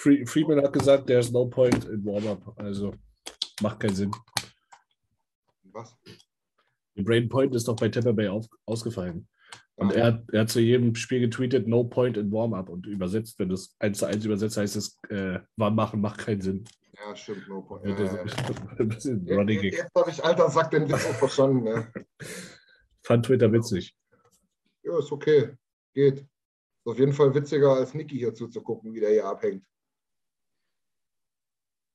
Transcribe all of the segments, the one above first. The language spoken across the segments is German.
Friedman hat gesagt, there's no point in Warm-up. Also macht keinen Sinn. Was? Die Brain Point ist doch bei Tampa Bay auf, ausgefallen. Und Ja. er, hat- er hat zu jedem Spiel getweetet, no point in Warm-up. Und übersetzt, wenn du es eins zu eins übersetzt, heißt es, äh, warm machen macht keinen Sinn. Ja, stimmt. No point. Ja, Ja, das ja, Jetzt jetzt habe ich alter Sack den Witz auch verstanden. Ne? Fand Twitter witzig. Ja, ist okay. Geht. Ist auf jeden Fall witziger, als Niki hier zuzugucken, wie der hier abhängt.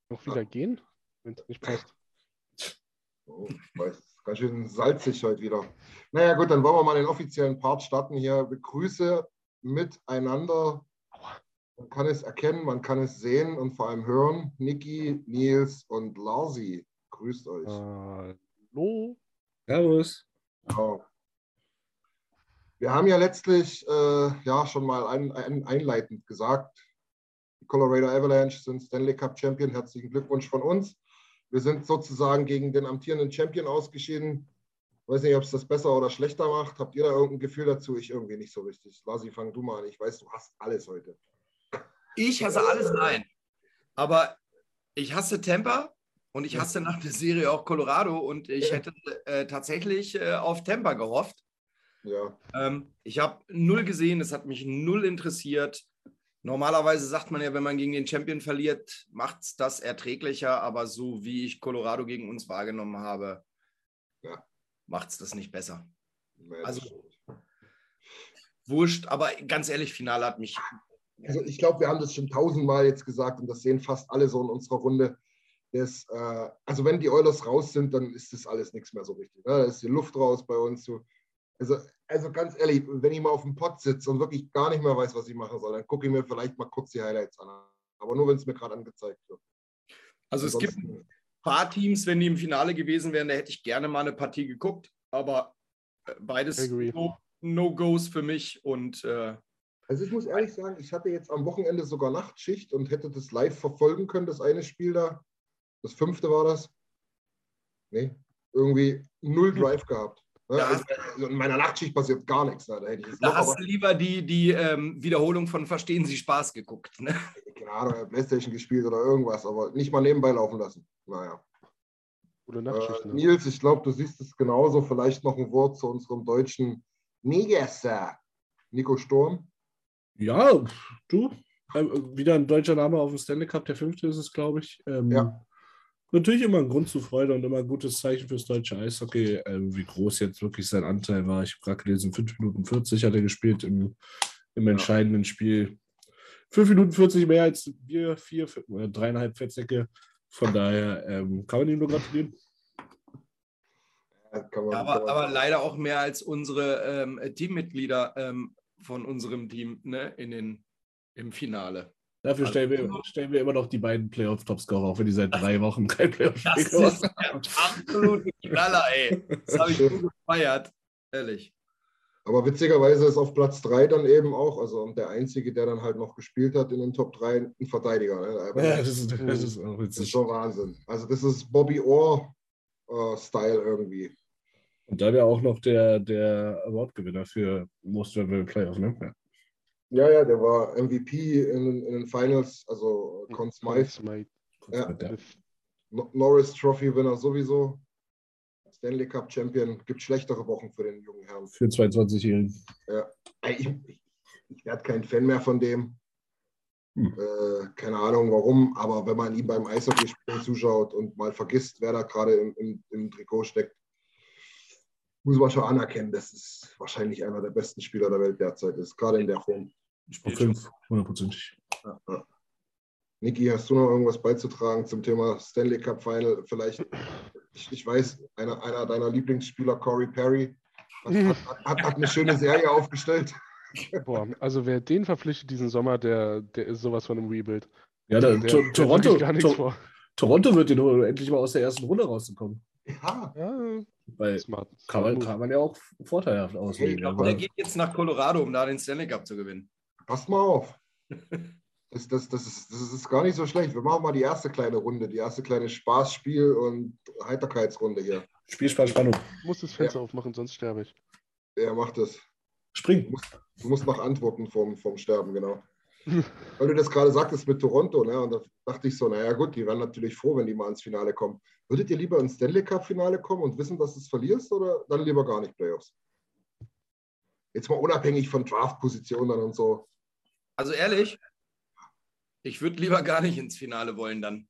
Noch wieder gehen, wenn es nicht passt. Oh, ich weiß, ist ganz schön salzig heute wieder. Naja, gut, dann wollen wir mal den offiziellen Part starten hier. Begrüße miteinander. Man kann es erkennen, man kann es sehen und vor allem hören. Niki, Nils und Larsi. Grüßt euch. Hallo? Servus. Genau. Wir haben ja letztlich äh, ja schon mal ein, ein, einleitend gesagt, Colorado Avalanche sind Stanley Cup Champion. Herzlichen Glückwunsch von uns. Wir sind sozusagen gegen den amtierenden Champion ausgeschieden. Weiß nicht, ob es das besser oder schlechter macht. Habt ihr da irgendein Gefühl dazu? Ich irgendwie nicht so richtig. Lasi, fang du mal an. Ich weiß, du hast alles heute. Ich hasse alles, nein. Aber ich hasse Tampa und ich hasse nach der Serie auch Colorado und ich hätte äh, tatsächlich äh, auf Tampa gehofft. Ja, Ähm, ich habe null gesehen, es hat mich null interessiert. Normalerweise sagt man ja, wenn man gegen den Champion verliert, macht es das erträglicher, aber so wie ich Colorado gegen uns wahrgenommen habe, Ja. macht es das nicht besser. nee, Also-. Wurscht, aber ganz ehrlich, Finale hat mich. also ich glaube, wir haben das schon tausendmal jetzt gesagt und das sehen fast alle so in unserer Runde. Das, äh, also wenn die Oilers raus sind, dann ist das alles nichts mehr so richtig. Ne? Da ist die Luft raus bei uns. So. Also, also ganz ehrlich, wenn ich mal auf dem Pott sitze und wirklich gar nicht mehr weiß, was ich machen soll, dann gucke ich mir vielleicht mal kurz die Highlights an. Aber nur, wenn es mir gerade angezeigt wird. Also es gibt ein paar Teams, wenn die im Finale gewesen wären, da hätte ich gerne mal eine Partie geguckt, aber äh, beides Agree. No- No-Gos für mich und äh, Also ich muss ehrlich sagen, ich hatte jetzt am Wochenende sogar Nachtschicht und hätte das live verfolgen können, das eine Spiel da. Das fünfte war das. Nee, irgendwie null Drive gehabt. Ne? Da Also, in meiner Nachtschicht passiert gar nichts. Ne? Da hätte ich es da hast du lieber die, die ähm, Wiederholung von Verstehen Sie Spaß geguckt. Ne? Ahnung, Playstation gespielt oder irgendwas, aber nicht mal nebenbei laufen lassen. Naja. Äh, Nachtschicht. ne? Nils, ich glaube, du siehst es genauso. Vielleicht noch ein Wort zu unserem deutschen Negesser. Nico Sturm. Ja, du. Äh, wieder ein deutscher Name auf dem Stanley Cup, der fünfte ist es, glaube ich. Ähm, Ja. Natürlich immer ein Grund zur Freude und immer ein gutes Zeichen fürs deutsche Eishockey. Ähm, wie groß jetzt wirklich sein Anteil war. Ich habe gerade gelesen, 5 Minuten 40 hat er gespielt im, im entscheidenden Spiel. 5 Minuten 40 mehr als wir, vier, oder dreieinhalb Fettsäcke. Von daher ähm, kann man ihm nur gratulieren. Ja, man- aber, aber leider auch mehr als unsere ähm, Teammitglieder ähm, von unserem Team ne, in den, im Finale. Dafür Also- stellen, wir, stellen wir immer noch die beiden Playoff-Topscorer, auch wenn die seit drei Wochen kein Playoff-Spiel Das gemacht ist der absolute Knaller, ey. Das habe ich so gefeiert. Ehrlich. Aber witzigerweise ist auf Platz 3 dann eben auch, also der Einzige, der dann halt noch gespielt hat in den Top 3, ein Verteidiger. Ne? Ja, das ist, das ist auch das ist schon Wahnsinn. Also das ist Bobby Orr-Style irgendwie. Und dann ja auch noch der, der Award-Gewinner für Most Valuable Player, ne? Ja. Ja, ja, der war MVP in, in den Finals, also Conn Smythe, Smythe. Ja. Ja. No- Norris Trophy-Winner sowieso. Stanley Cup Champion. Gibt schlechtere Wochen für den jungen Herrn. Für 22-Jährigen. Ey, Ich, ich, ich werde kein Fan mehr von dem. Hm. Äh, keine Ahnung warum, aber wenn man ihm beim Eishockeyspielen zuschaut und mal vergisst, wer da gerade im, im, im Trikot steckt, muss man schon anerkennen, das ist wahrscheinlich einer der besten Spieler der Welt derzeit ist, gerade in der Form. Schon. 5, hundertprozentig. Ja, ja. Niki, hast du noch irgendwas beizutragen zum Thema Stanley Cup Final? Vielleicht, ich, ich weiß, einer, einer deiner Lieblingsspieler, Corey Perry, hat, hat, hat, hat eine schöne Serie aufgestellt. Boah, also wer den verpflichtet diesen Sommer, der, der ist sowas von einem Rebuild. Ja, der, Der, der Toronto, To vor. Toronto wird den endlich mal aus der ersten Runde rauszukommen. Ja, Ja, Weil smart. kann man, kann man ja auch vorteilhaft auslegen. Hey, aber Der geht jetzt nach Colorado, um da den Stanley Cup zu gewinnen. Passt mal auf. Das, das, das, ist, das ist gar nicht so schlecht. Wir machen mal die erste kleine Runde, die erste kleine Spaßspiel- und Heiterkeitsrunde hier. Spiel, Spaß, Spannung. Ich muss das Fenster aufmachen, sonst sterbe ich. Er macht das. Spring. Du musst noch antworten vom, vom Sterben, genau. Weil du das gerade sagtest mit Toronto, ne? Und da dachte ich so, naja gut, die wären natürlich froh, wenn die mal ins Finale kommen. Würdet ihr lieber ins Stanley Cup-Finale kommen und wissen, dass du es verlierst oder dann lieber gar nicht Playoffs? Jetzt mal unabhängig von Draft-Positionen und so. Also ehrlich, ich würde lieber gar nicht ins Finale wollen dann.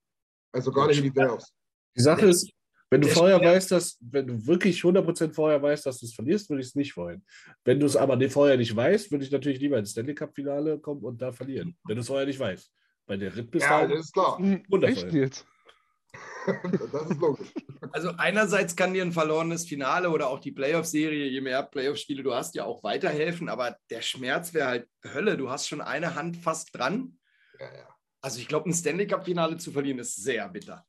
Also gar nicht in die Playoffs. Die Sache ist, wenn du vorher weißt, dass, wenn du wirklich 100% vorher weißt, dass du es verlierst, würde ich es nicht wollen. Wenn du es aber nicht- vorher nicht weißt, würde ich natürlich lieber ins Stanley Cup-Finale kommen und da verlieren. Wenn du es vorher nicht weißt. Bei der Ritt bis Ja, das ist klar. Wundervoll. Echt jetzt? Das ist logisch. Also einerseits kann dir ein verlorenes Finale oder auch die Playoff-Serie, je mehr Playoff-Spiele du hast, ja auch weiterhelfen, aber der Schmerz wäre halt Hölle. Du hast schon eine Hand fast dran. Ja, ja. Also ich glaube, ein Stanley Cup-Finale zu verlieren ist sehr bitter.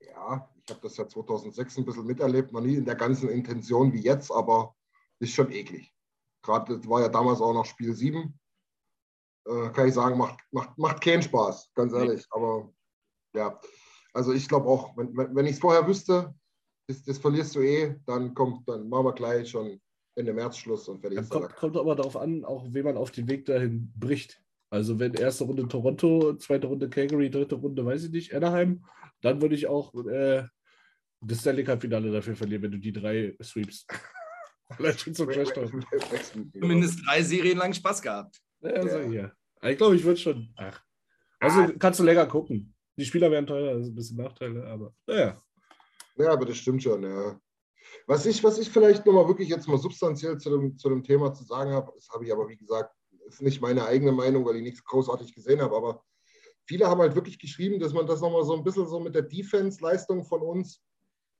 Ja, ich habe das ja 2006 ein bisschen miterlebt, noch nie in der ganzen Intention wie jetzt, aber ist schon eklig. Gerade das war ja damals auch noch Spiel 7. Äh, kann ich sagen, macht, macht, macht keinen Spaß, ganz ehrlich. Aber ja, also ich glaube auch, wenn, wenn, wenn ich es vorher wüsste, das, das verlierst du eh, dann kommt, dann machen wir gleich schon Ende März Schluss und fertig der kommt, kommt aber darauf an, auch wen man auf den Weg dahin bricht. Also wenn erste Runde Toronto, zweite Runde Calgary, dritte Runde, weiß ich nicht, Anaheim, dann würde ich auch äh, das Stanley Cup-Finale dafür verlieren, wenn du die drei sweeps. Allein schon zum Trash Talk. Zumindest drei Serien lang Spaß gehabt. Ja, also, Ja. ja. Ich glaube, ich würde schon. Ach. Also kannst du länger gucken. Die Spieler werden teurer, das ist ein bisschen Nachteile, aber naja. Ja, aber das stimmt schon, ja. Was ich, was ich vielleicht nochmal wirklich jetzt mal substanziell zu dem, zu dem Thema zu sagen habe, das habe ich aber, wie gesagt, ist nicht meine eigene Meinung, weil ich nichts großartig gesehen habe, aber viele haben halt wirklich geschrieben, dass man das nochmal so ein bisschen so mit der Defense-Leistung von uns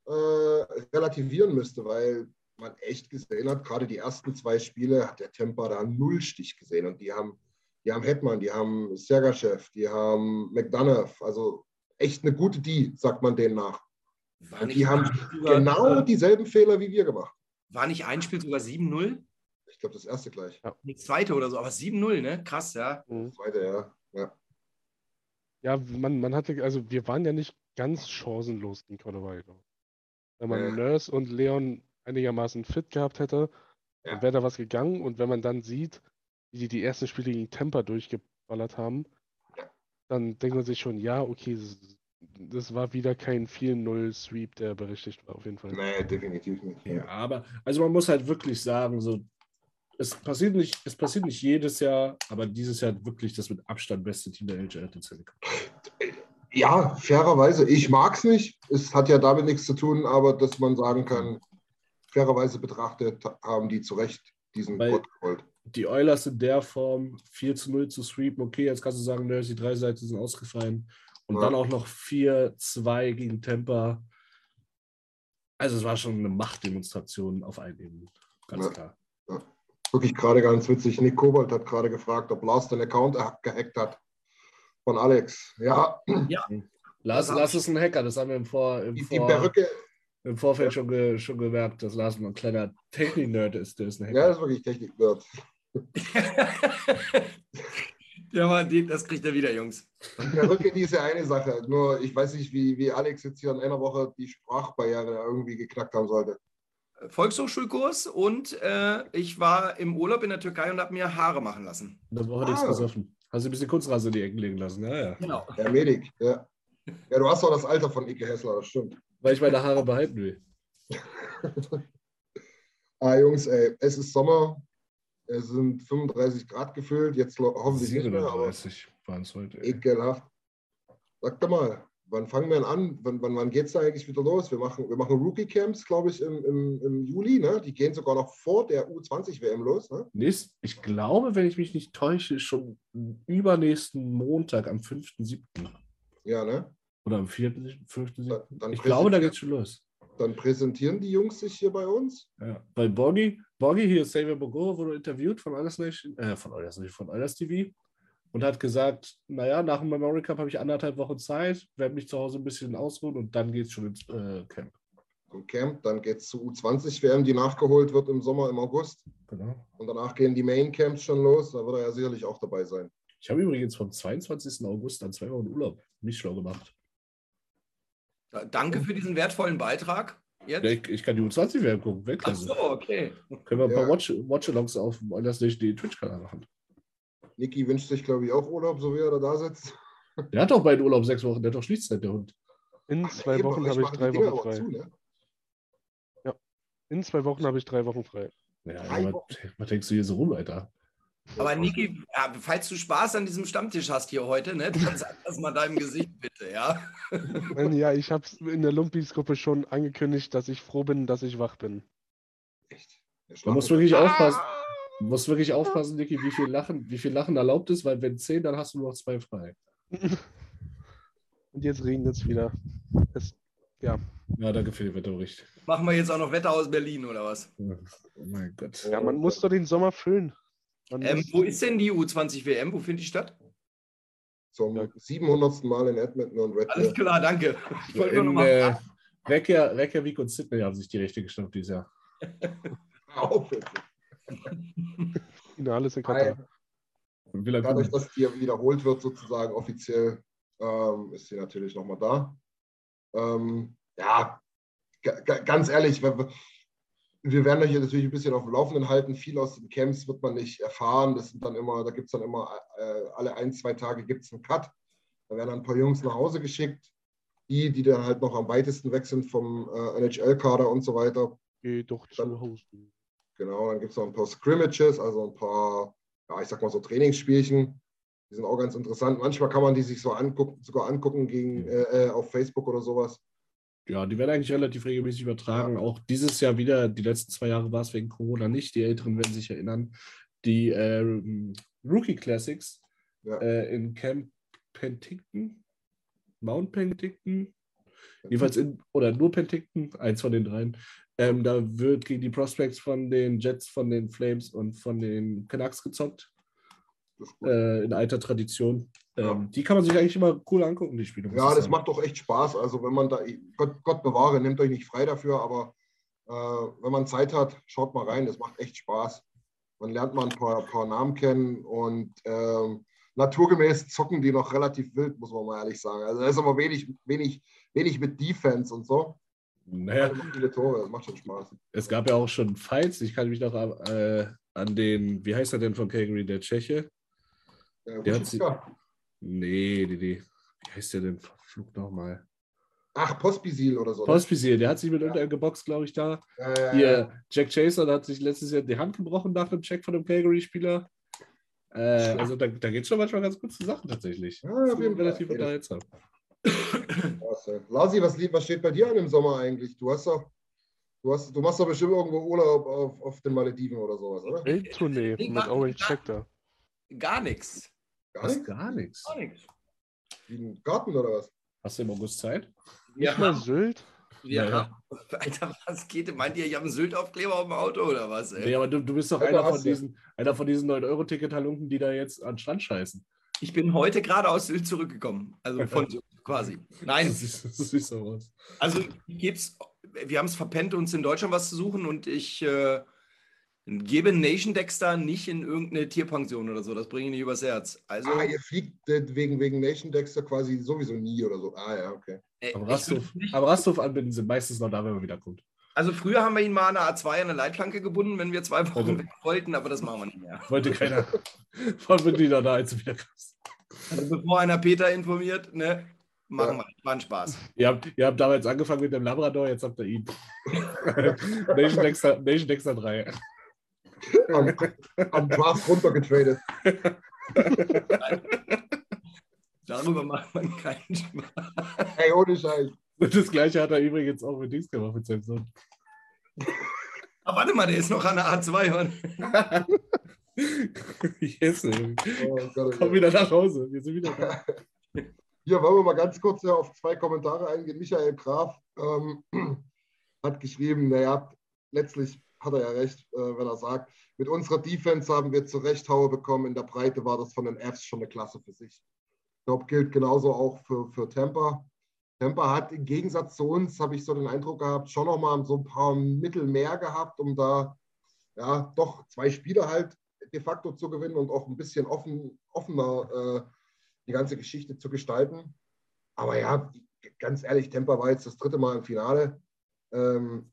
äh, relativieren müsste, weil man echt gesehen hat, gerade die ersten zwei Spiele hat der Temper da null Stich gesehen und die haben, die haben Hetman, die haben Sergachev, die haben McDonough, also echt eine gute Die, sagt man denen nach. War Und die haben genau dieselben Fehler wie wir gemacht. war nicht ein Spiel sogar 7-0? Ich glaube, das erste gleich. Die zweite oder so, aber 7-0, ne? Krass, ja. Mhm. Das zweite, ja. ja. Ja, man, man hatte, also wir waren ja nicht ganz chancenlos in Colorado. Wenn man Ja. Nurse und Leon einigermaßen fit gehabt hätte, Ja. dann wäre da was gegangen. Und wenn man dann sieht, wie die die ersten Spiele gegen Tampa durchgeballert haben, dann denkt man sich schon, ja, okay, das, war wieder kein 4-0-Sweep, der berechtigt war, auf jeden Fall. Nee, definitiv nicht. Ja, aber also man muss halt wirklich sagen, so es passiert nicht, es passiert nicht jedes Jahr, aber dieses Jahr wirklich das mit Abstand beste Team der Stanley Cup. Ja, fairerweise. Ich mag es nicht. Es hat ja damit nichts zu tun, aber dass man sagen kann, fairerweise betrachtet haben die zu Recht diesen Gott geholt. Die Oilers in der Form 4 zu 0 zu sweepen, okay, jetzt kannst du sagen, nö, die drei Seiten sind ausgefallen. Und Ja. dann auch noch 4-2 gegen Tampa. Also es war schon eine Machtdemonstration auf allen Ebenen. Ganz Ja. klar. Wirklich gerade ganz witzig. Nick Kobold hat gerade gefragt, ob Lars den Account gehackt hat von Alex. Ja, Lars, Das hab Lars ist ein Hacker, das haben wir im Vor. Im die, die Vor Perücke, im Vorfeld schon, ge, schon gemerkt, dass Lars ein kleiner Technik-Nerd ist. Der ist ein Ja, Hacker. das ist wirklich Technik-Nerd. ja, Mann, die- das kriegt er wieder, Jungs. Der Rücken ist ja eine Sache. Nur ich weiß nicht, wie, wie Alex jetzt hier in einer Woche die Sprachbarriere irgendwie geknackt haben sollte. Volkshochschulkurs und äh, ich war im Urlaub in der Türkei und habe mir Haare machen lassen. Das war nichts Ah. gesoffen. Hast du ein bisschen Kunstrasse in die Ecken legen lassen? Ja, ja. Genau. Herr Medik, ja. Ja, du hast doch das Alter von Ike Hessler, das stimmt. Weil ich meine Haare behalten will. Ah, Jungs, ey, es ist Sommer. Es sind 35 Grad gefühlt. Jetzt hoffentlich nicht mehr, aber 37 waren es heute. ey. ekelhaft. Sag doch mal, wann fangen wir denn an? Wann, wann, wann geht es da eigentlich wieder los? Wir machen, wir machen Rookie-Camps, glaube ich, im, im, im Juli. Ne? Die gehen sogar noch vor der U20-WM los. Ne? Nächst, ich glaube, wenn ich mich nicht täusche, schon übernächsten Montag am 5.7. Ja, ne? Oder am 4., 5.7. Da- dann Ich glaube, da präsentieren- geht's schon los. Dann präsentieren die Jungs sich hier bei uns. Ja. Weil Borgi, Borgi hier, Xavier Bogoro, wurde interviewt von Oilers Nation, äh, von Oilers Nation, von Oilers TV und hat gesagt, naja, nach dem Memory Cup habe ich anderthalb Wochen Zeit, werde mich zu Hause ein bisschen ausruhen und dann geht's schon ins äh, Camp. Zum Camp, dann geht es zur U20-WM, die nachgeholt wird im Sommer, im August. Genau. Und danach gehen die Main-Camps schon los. Da wird er ja sicherlich auch dabei sein. Ich habe übrigens vom 22. August an zwei Wochen Urlaub mich schlau gemacht. Da- Danke für diesen wertvollen Beitrag. Jetzt? Ja, ich, ich kann die U20 WM gucken, Ach Weltklasse. so, okay. Können wir ein paar Ja. Watch- Watch-Alongs auf dem Oilers Nation Twitch-Kanal machen. Niki wünscht sich, glaube ich, auch Urlaub, so wie er da sitzt. Der hat doch bei den Urlaub sechs Wochen, der hat doch Schließzeit, der Hund. In zwei Eben, Wochen habe ich drei Wochen frei. zu, ne? In zwei Wochen habe ich drei Wochen frei. Ja, Drei aber was, was denkst du hier so rum, Alter? Aber Niki, ja, falls du Spaß an diesem Stammtisch hast hier heute, ne, dann sag das mal deinem Gesicht bitte, ja? Ja, ich habe es in der Lumpis-Gruppe schon angekündigt, dass ich froh bin, dass ich wach bin. Echt. Der Man muss Schlaf- wirklich aufpassen. Man muss wirklich aufpassen, Niki, wie viel Lachen, wie viel Lachen erlaubt ist, weil wenn zehn, dann hast du nur noch zwei frei. Und jetzt regnet es wieder. Es, ja. Ja, danke für den Wetterbericht. Machen wir jetzt auch noch Wetter aus Berlin oder was? Oh mein Gott. ja, man muss doch den Sommer füllen. Ähm, wo ist denn die U20 WM? Wo findet die statt? Zum 700. Mal in Edmonton und Red Alles klar, danke. Ich wollte nur noch In äh, Reykja- Reykjavik und Sydney haben sich die Rechte geschnappt dieses Jahr. Auf, bitte. Finales in Katar. Dadurch, dass die wiederholt wird, sozusagen offiziell, ähm, ist sie natürlich nochmal da. Ähm, ja, ga- ga- ganz ehrlich, wir, wir werden euch hier natürlich ein bisschen auf dem Laufenden halten. Viel aus den Camps wird man nicht erfahren. Das sind dann immer, da gibt es dann immer äh, alle ein, zwei Tage gibt es einen Cut. Da werden dann ein paar Jungs nach Hause geschickt. Die, die dann halt noch am weitesten weg sind vom äh, NHL-Kader und so weiter. Geh doch zu Hause. Genau, dann gibt es noch ein paar Scrimmages, also ein paar, ja, ich sag mal so Trainingsspielchen. Die sind auch ganz interessant. Manchmal kann man die sich so angucken, sogar angucken gegen, äh, äh, auf Facebook oder sowas. Ja, die werden eigentlich relativ regelmäßig übertragen. Auch dieses Jahr wieder, die letzten zwei Jahre war es wegen Corona nicht. Die Älteren werden sich erinnern. Die äh, Rookie Classics Ja. äh, in Camp Penticton, Mount Penticton, jedenfalls in, oder nur Penticton, eins von den dreien. Ähm, da wird gegen die Prospects von den Jets, von den Flames und von den Canucks gezockt, äh, in alter Tradition. Ähm. Die kann man sich eigentlich immer cool angucken, die Spiele. ja, das sagen. macht doch echt Spaß. Also wenn man da, Gott, Gott bewahre, nehmt euch nicht frei dafür, aber äh, wenn man Zeit hat, schaut mal rein, das macht echt Spaß. Man lernt mal ein paar, paar Namen kennen und ähm, naturgemäß zocken die noch relativ wild, muss man mal ehrlich sagen. Also da ist aber wenig, wenig, wenig mit Defense und so. Naja, Also viele Tore, das macht schon Spaß. Es gab ja auch schon Fights. Ich kann mich noch an, äh, an den, wie heißt er denn von Calgary, der Tscheche? Ja, Der hat sie- ja. Nee, nee, nee. Wie heißt der denn? Flug nochmal. Ach, Pospisil oder so. ne? Pospisil, der hat sich mit Ja. irgendeinem geboxt, glaube ich, da. Ja, ja, ja. Hier, Jack Chaser, der hat sich letztes Jahr die Hand gebrochen nach einem Check von einem Calgary-Spieler. Äh, also da, da geht es schon manchmal ganz gut zu Sachen tatsächlich. Ja, auf jeden Fall. relativ unterhaltsam. Lasi, was, was steht bei dir an im Sommer eigentlich? Du hast doch, du hast, du machst doch bestimmt irgendwo Urlaub auf, auf den Malediven oder sowas, oder? Welttournee Nee, mit Orange gar- Sector. Gar nichts. Gar nichts. Gar nichts. Wie ein Garten oder was? Hast du im August Zeit? Wir Nicht mal Sylt? Ja, ja. haben, Alter, was geht? Meint ihr, ich habe einen Sylt-Aufkleber auf dem Auto oder was? Ey? Nee, aber du, du bist doch Ja, einer von, diesen, einer von diesen 9-Euro-Ticket-Halunken, die da jetzt an den Strand scheißen. Ich bin heute gerade aus Sylt zurückgekommen. Also von Sylt quasi. Nein, Das sieht, das sieht so aus. also ich wir haben es verpennt, uns in Deutschland was zu suchen und ich äh, gebe Nation Dexter nicht in irgendeine Tierpension oder so. Das bringe ich nicht übers Herz. Also, Ah, ihr fliegt wegen, wegen Nation Dexter quasi sowieso nie oder so. Ah ja, okay. äh, Am Rasthof, am anbinden sind meistens noch da, wenn man wieder kommt. also früher haben wir ihn mal an der A2 an eine Leitplanke gebunden, wenn wir zwei Wochen Also- weg wollten, aber das machen wir nicht mehr. Wollte keiner von Mitgliedern da, als du wieder kommst. Also bevor einer Peter informiert, ne, machen wir. War ein Spaß. Ihr habt, ihr habt damals angefangen mit dem Labrador, jetzt habt ihr ihn. Nation, Dexter, Nation Dexter 3. Am, am Draft runtergetradet. Darüber macht man keinen Spaß. Ey, ohne Scheiß. Und das gleiche hat er übrigens auch mit Dings gemacht, mit seinem Sohn. Aber warte mal, der ist noch an der A2. Mann. yes, ey. Oh Gott, oh Komm Gott. wieder nach Hause. Wir sind wieder da. Hier wollen wir mal ganz kurz ja, auf zwei Kommentare eingehen. Michael Graf ähm, hat geschrieben, naja, letztlich hat er ja recht, äh, wenn er sagt, mit unserer Defense haben wir zu Haue bekommen. In der Breite war das von den Fs schon eine Klasse für sich. Ich glaube, gilt genauso auch für, für Tampa. Tampa hat im Gegensatz zu uns, habe ich so den Eindruck gehabt, schon nochmal so ein paar Mittel mehr gehabt, um da ja doch zwei Spiele halt de facto zu gewinnen und auch ein bisschen offen, offener äh, die ganze Geschichte zu gestalten. Aber ja, ganz ehrlich, Tampa war jetzt das dritte Mal im Finale. Ähm,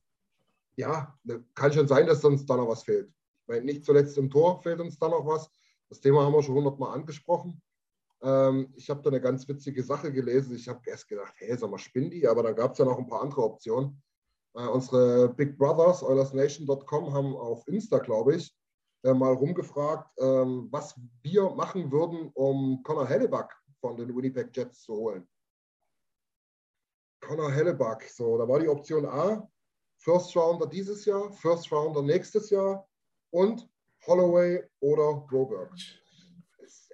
ja, kann schon sein, dass uns da noch was fehlt. Ich meine, nicht zuletzt im Tor fehlt uns da noch was. Das Thema haben wir schon hundertmal angesprochen. Ähm, ich habe da eine ganz witzige Sache gelesen. Ich habe erst gedacht, hey, sag mal, spinnen die? Aber dann gab es ja noch ein paar andere Optionen. Äh, unsere Big Brothers, OilersNation.com, haben auf Insta, glaube ich, äh, mal rumgefragt, ähm, was wir machen würden, um Connor Hellebuck von den Winnipeg Jets zu holen. Connor Hellebuck, so, da war die Option A, First Rounder dieses Jahr, First Rounder nächstes Jahr und Holloway oder Broberg.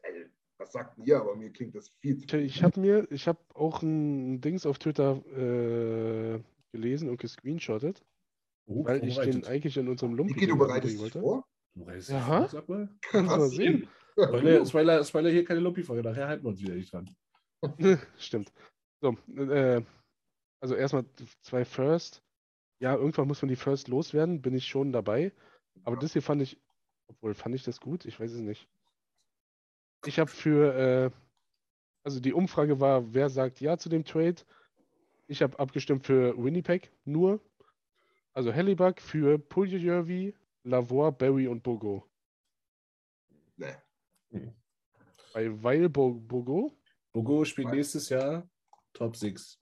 Ey, Was sagt ihr? Aber mir klingt das viel zu Ich habe mir, ich habe auch ein Dings auf Twitter äh, gelesen und gescreenshottet, Oh, weil ich den eigentlich in unserem Lumpen Niki, du bereitest dich wollte. vor? Du bereitest Ja. dich vor, Sag mal. Kannst du mal sehen. Spoiler, Spoiler, Spoiler hier keine Luppi-Folge. Nachher halten wir uns wieder nicht dran. Stimmt. So, äh, also erstmal zwei First. Ja, irgendwann muss man die First loswerden, bin ich schon dabei. Aber das hier fand ich, obwohl fand ich das gut? Ich weiß es nicht. Ich habe für, äh, also die Umfrage war, wer sagt ja zu dem Trade? Ich habe abgestimmt für Winnipeg nur. Also Hellebuck für Puljujärvi, Lavoie, Barry und Bogo. Nee. Bei Weil Bo Bogo? Bogo spielt nächstes Jahr Top 6.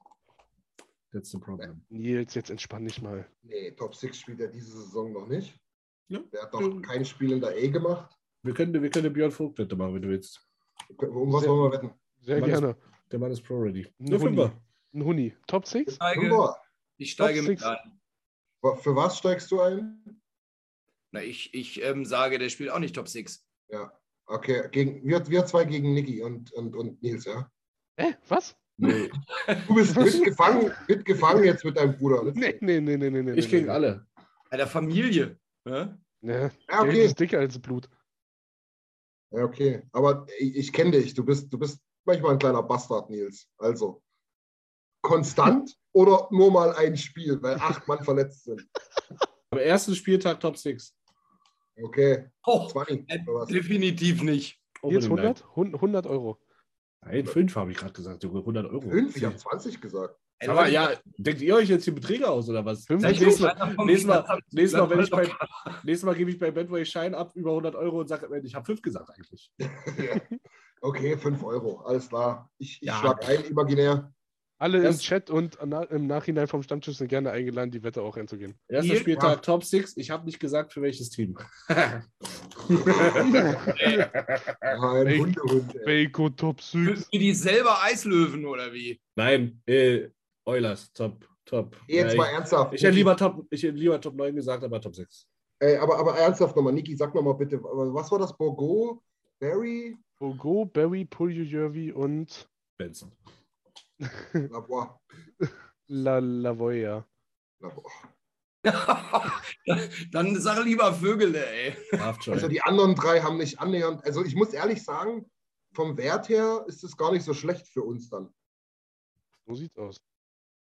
That's the problem. Nils, jetzt entspann dich mal. Nee, Top 6 spielt er diese Saison noch nicht. Ja. Der hat doch kein Spiel in der E gemacht. Wir können, wir können Björn Vogt Wette machen, wenn du willst. Um was Sehr- wollen wir wetten? Sehr ist- gerne. Der Mann ist Pro-Ready. Ein Huni. Fünfer. Ein Huni. Top 6? steige, Fünfer. ich steige mit six. ein. Für was steigst du ein? Na, ich ich ähm, sage, der spielt auch nicht Top 6. Ja. Okay, gegen, wir, wir zwei gegen Niki und, und, und Nils, ja? Äh, was? Nee, Du bist mitgefangen, mitgefangen jetzt mit deinem Bruder. ne? Nee, nee, nee, nee, nee. nee, ich nee, gegen nee. alle. Bei der Familie. Ne? Ja, Geld okay. ist dicker als Blut. Ja, okay. Aber ich, ich kenne dich. Du bist, du bist manchmal ein kleiner Bastard, Nils. Also, konstant oder nur mal ein Spiel, weil acht Mann verletzt sind? Am ersten Spieltag Top 6. Okay, Oh, 20 äh, oder was? definitiv nicht. Jetzt Opening Night. 100? Hun- 100 Euro. Nein, 5 habe ich gerade gesagt. Junge, 100 Euro. Fünf? Ich habe 20 gesagt. Ey, Aber Leute, ja, denkt ihr euch jetzt die Beträge aus oder was? Nächstes Mal, nächstes Mal, Standard- nächstes Mal, wenn ich bei, Standard- nächstes Mal gebe ich bei Bedway Schein ab über 100 Euro und sage, ich habe 5 gesagt eigentlich. Okay, 5 Euro, alles klar. Ich, ich Ja. schlag ein, imaginär. Alle im Erst- Chat und na, im Nachhinein vom Stammtisch sind gerne eingeladen, die Wette auch einzugehen. Erster Spieltag Ja. Top 6. Ich habe nicht gesagt, für welches Team. Ja, ein Ey. Hundehund. Ey. Bacon Top Für, 6. für die selber Eislöwen oder wie? Nein, äh, Eulers, Top, Top. Jetzt Ja, mal ich, ernsthaft. ich hätte lieber Top, ich hätte lieber Top 9 gesagt, aber Top 6. Ey, aber, aber ernsthaft nochmal, Niki, sag nochmal bitte, was war das? Borgo, Barry, Bogo, Barry, Puljujärvi und Benson. Lavoie. La Lavoia. Lavoie. Dann sag lieber Vögel, ey. Also die anderen drei haben nicht annähernd, also ich muss ehrlich sagen, vom Wert her ist es gar nicht so schlecht für uns dann, So sieht's aus.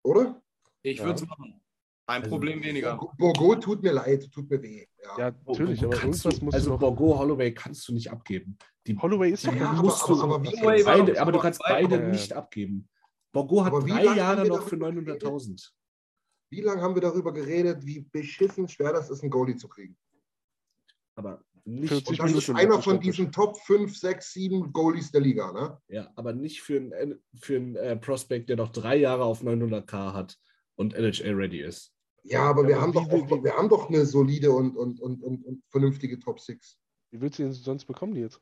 oder? Ich Ja. würde es machen. Ein Also, Problem weniger. Borgo tut mir leid, tut mir weh. Ja. Ja, natürlich, aber irgendwas du, musst also. Borgo, Holloway kannst du nicht abgeben. Die Holloway ist doch Ja, aber- aber- du aber beide, doch aber du kannst beide nicht abgeben. Borgo hat drei Jahre noch für darüber 900.000. Wie lange haben wir darüber geredet, wie beschissen schwer das ist, einen Goalie zu kriegen? Aber nicht, 40 Und das ist Minuten einer von diesen Top 5, 6, 7 Goalies der Liga. Ne? ja, aber nicht für einen, für einen äh, Prospect, der noch drei Jahre auf 900k hat und NHL-ready ist. Ja, aber Ja, wir, aber haben doch auch, wir haben doch eine solide und, und, und, und, und vernünftige Top 6. Wie willst du ihn sonst bekommen jetzt?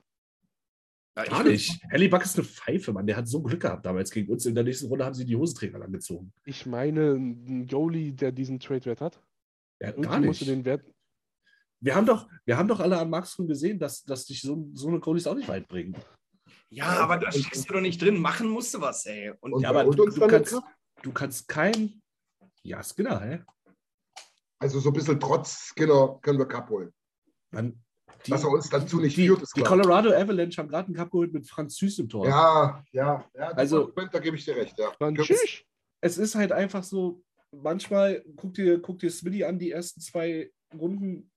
Ja, ich Gar nicht. Hellybuck ist eine Pfeife, Mann. Der hat so Glück gehabt damals gegen uns. In der nächsten Runde haben sie die Hosenträger angezogen. Ich meine, ein Goalie, der diesen Trade-Wert hat. Ja, Irgendwie gar nicht. den Wert. Wir haben doch, wir haben doch alle an Markstrom gesehen, dass, dass dich so, so eine Goalies auch nicht weit bringen. Ja, aber da steckst du doch nicht drin. Machen musst du was, ey. Und, Und, Ja, aber und du, du, kannst, du kannst kein. Ja, Skinner, hä? Also so ein bisschen trotz Skinner können wir Cup holen. Man, die, er uns dazu nicht die, führt, ist die klar. Colorado Avalanche haben gerade einen Cup geholt mit Franz Süß im Tor. Ja, ja, ja. Also- Moment, da gebe ich dir recht. Ja. Tschüss. Es ist halt einfach so, manchmal, guck dir, guck dir Smitty an, die ersten zwei Runden,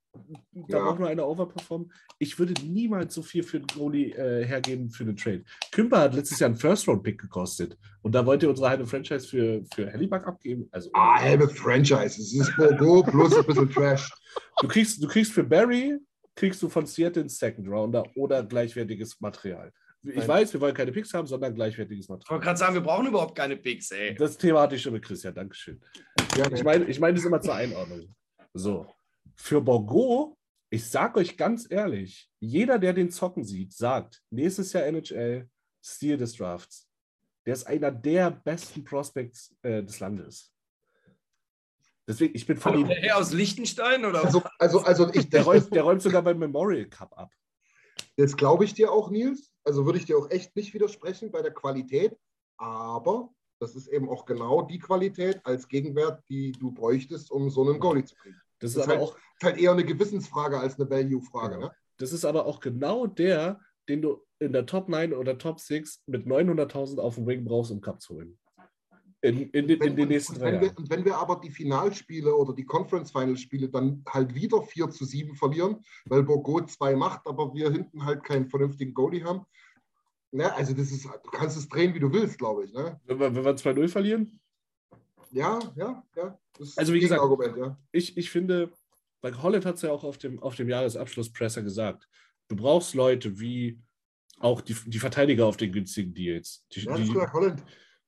da Ja. braucht nur einer overperformen. Ich würde niemals so viel für den Goalie äh, hergeben für den Trade. Kümper hat letztes Jahr einen First-Round-Pick gekostet. Und da wollt ihr unsere halbe Franchise für, für Hellybuck abgeben. Also, Ah, halbe Franchise. Es ist Borgo plus ein bisschen Trash. du, kriegst, du kriegst für Barry, kriegst du von Seattle einen Second Rounder oder gleichwertiges Material. Ich Nein. weiß, wir wollen keine Picks haben, sondern gleichwertiges ich wollte Material. gerade sagen, wir brauchen überhaupt keine Picks, ey. Das Thema hatte ich schon mit Christian, Dankeschön. Ja, Ich meine, ich meine es immer zur Einordnung. So. Für Borgo, ich sag euch ganz ehrlich, jeder, der den zocken sieht, sagt, nächstes Jahr NHL, Stil des Drafts. Der ist einer der besten Prospects äh, des Landes. Deswegen, ich bin von ihm. Der Herr aus Liechtenstein oder also, also, also ich, Der räumt, der räumt sogar beim Memorial Cup ab. das glaube ich dir auch, Nils. Also würde ich dir auch echt nicht widersprechen bei der Qualität. Aber das ist eben auch genau die Qualität als Gegenwert, die du bräuchtest, um so einen Goalie zu kriegen. Das ist Das ist aber halt- auch, ist halt eher eine Gewissensfrage als eine Value-Frage. Genau. Ne? das ist aber auch genau der, den du in der Top 9 oder Top 6 mit 900.000 auf dem Wing brauchst, um Cup zu holen. In, in, den- in den nächsten drei wenn, wir, Jahren. und wenn wir aber die Finalspiele oder die Conference-Final-Spiele dann halt wieder 4 zu 7 verlieren, weil Borgo 2 macht, aber wir hinten halt keinen vernünftigen Goalie haben. Ne, also das ist, du kannst es drehen, wie du willst, glaube ich. Ne? Wenn wir, wenn wir 2-0 verlieren, Ja, ja, ja. Das ist Also wie gesagt- Gegenargument, ja. ich, ich finde, weil Holland hat es ja auch auf dem, auf dem Jahresabschlusspresser gesagt, du brauchst Leute wie auch die, die Verteidiger auf den günstigen Deals. Die, Ja, die, Holland.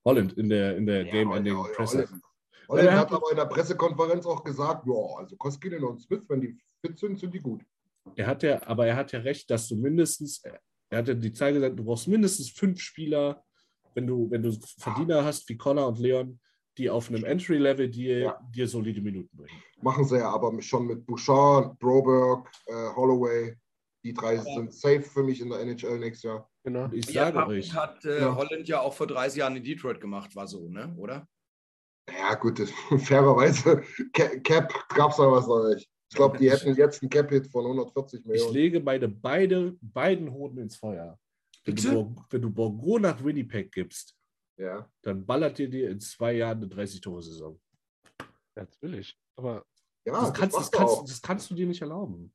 Holland in der, in der Ja, Game-Ending ja, ja, Presser. Holland. Ja, hat hat- aber in der Pressekonferenz auch gesagt, ja, also Koskinen und Smith, wenn die fit sind, sind die gut. Er hat ja, aber er hat ja recht, dass du mindestens, er hatte die Zahl gesagt, du brauchst mindestens fünf Spieler, wenn du, wenn du Verdiener hast wie Connor und Leon, die auf einem Entry-Level dir, Ja. dir solide Minuten bringen. Machen sie ja aber schon mit Bouchard, Broberg, äh, Holloway. Die drei sind safe für mich in der NHL nächstes Jahr. Genau. Ich Ja, sage euch, hat äh, Ja. Holland ja auch vor 30 Jahren in Detroit gemacht, war so, ne? Oder? Ja, gut, das, fairerweise, Ca- Cap gab es da was noch nicht. Ich glaube, die hätten jetzt einen Cap-Hit von 140 ich Millionen. lege meine beide, beiden Hoden ins Feuer. Wenn du, Bitte? Wenn du Borgo nach Winnipeg gibst, Ja. dann ballert ihr dir in zwei Jahren eine 30-Tore-Saison. Natürlich. Aber Ja, das, kannst, das, machst du kannst, das kannst du dir nicht erlauben.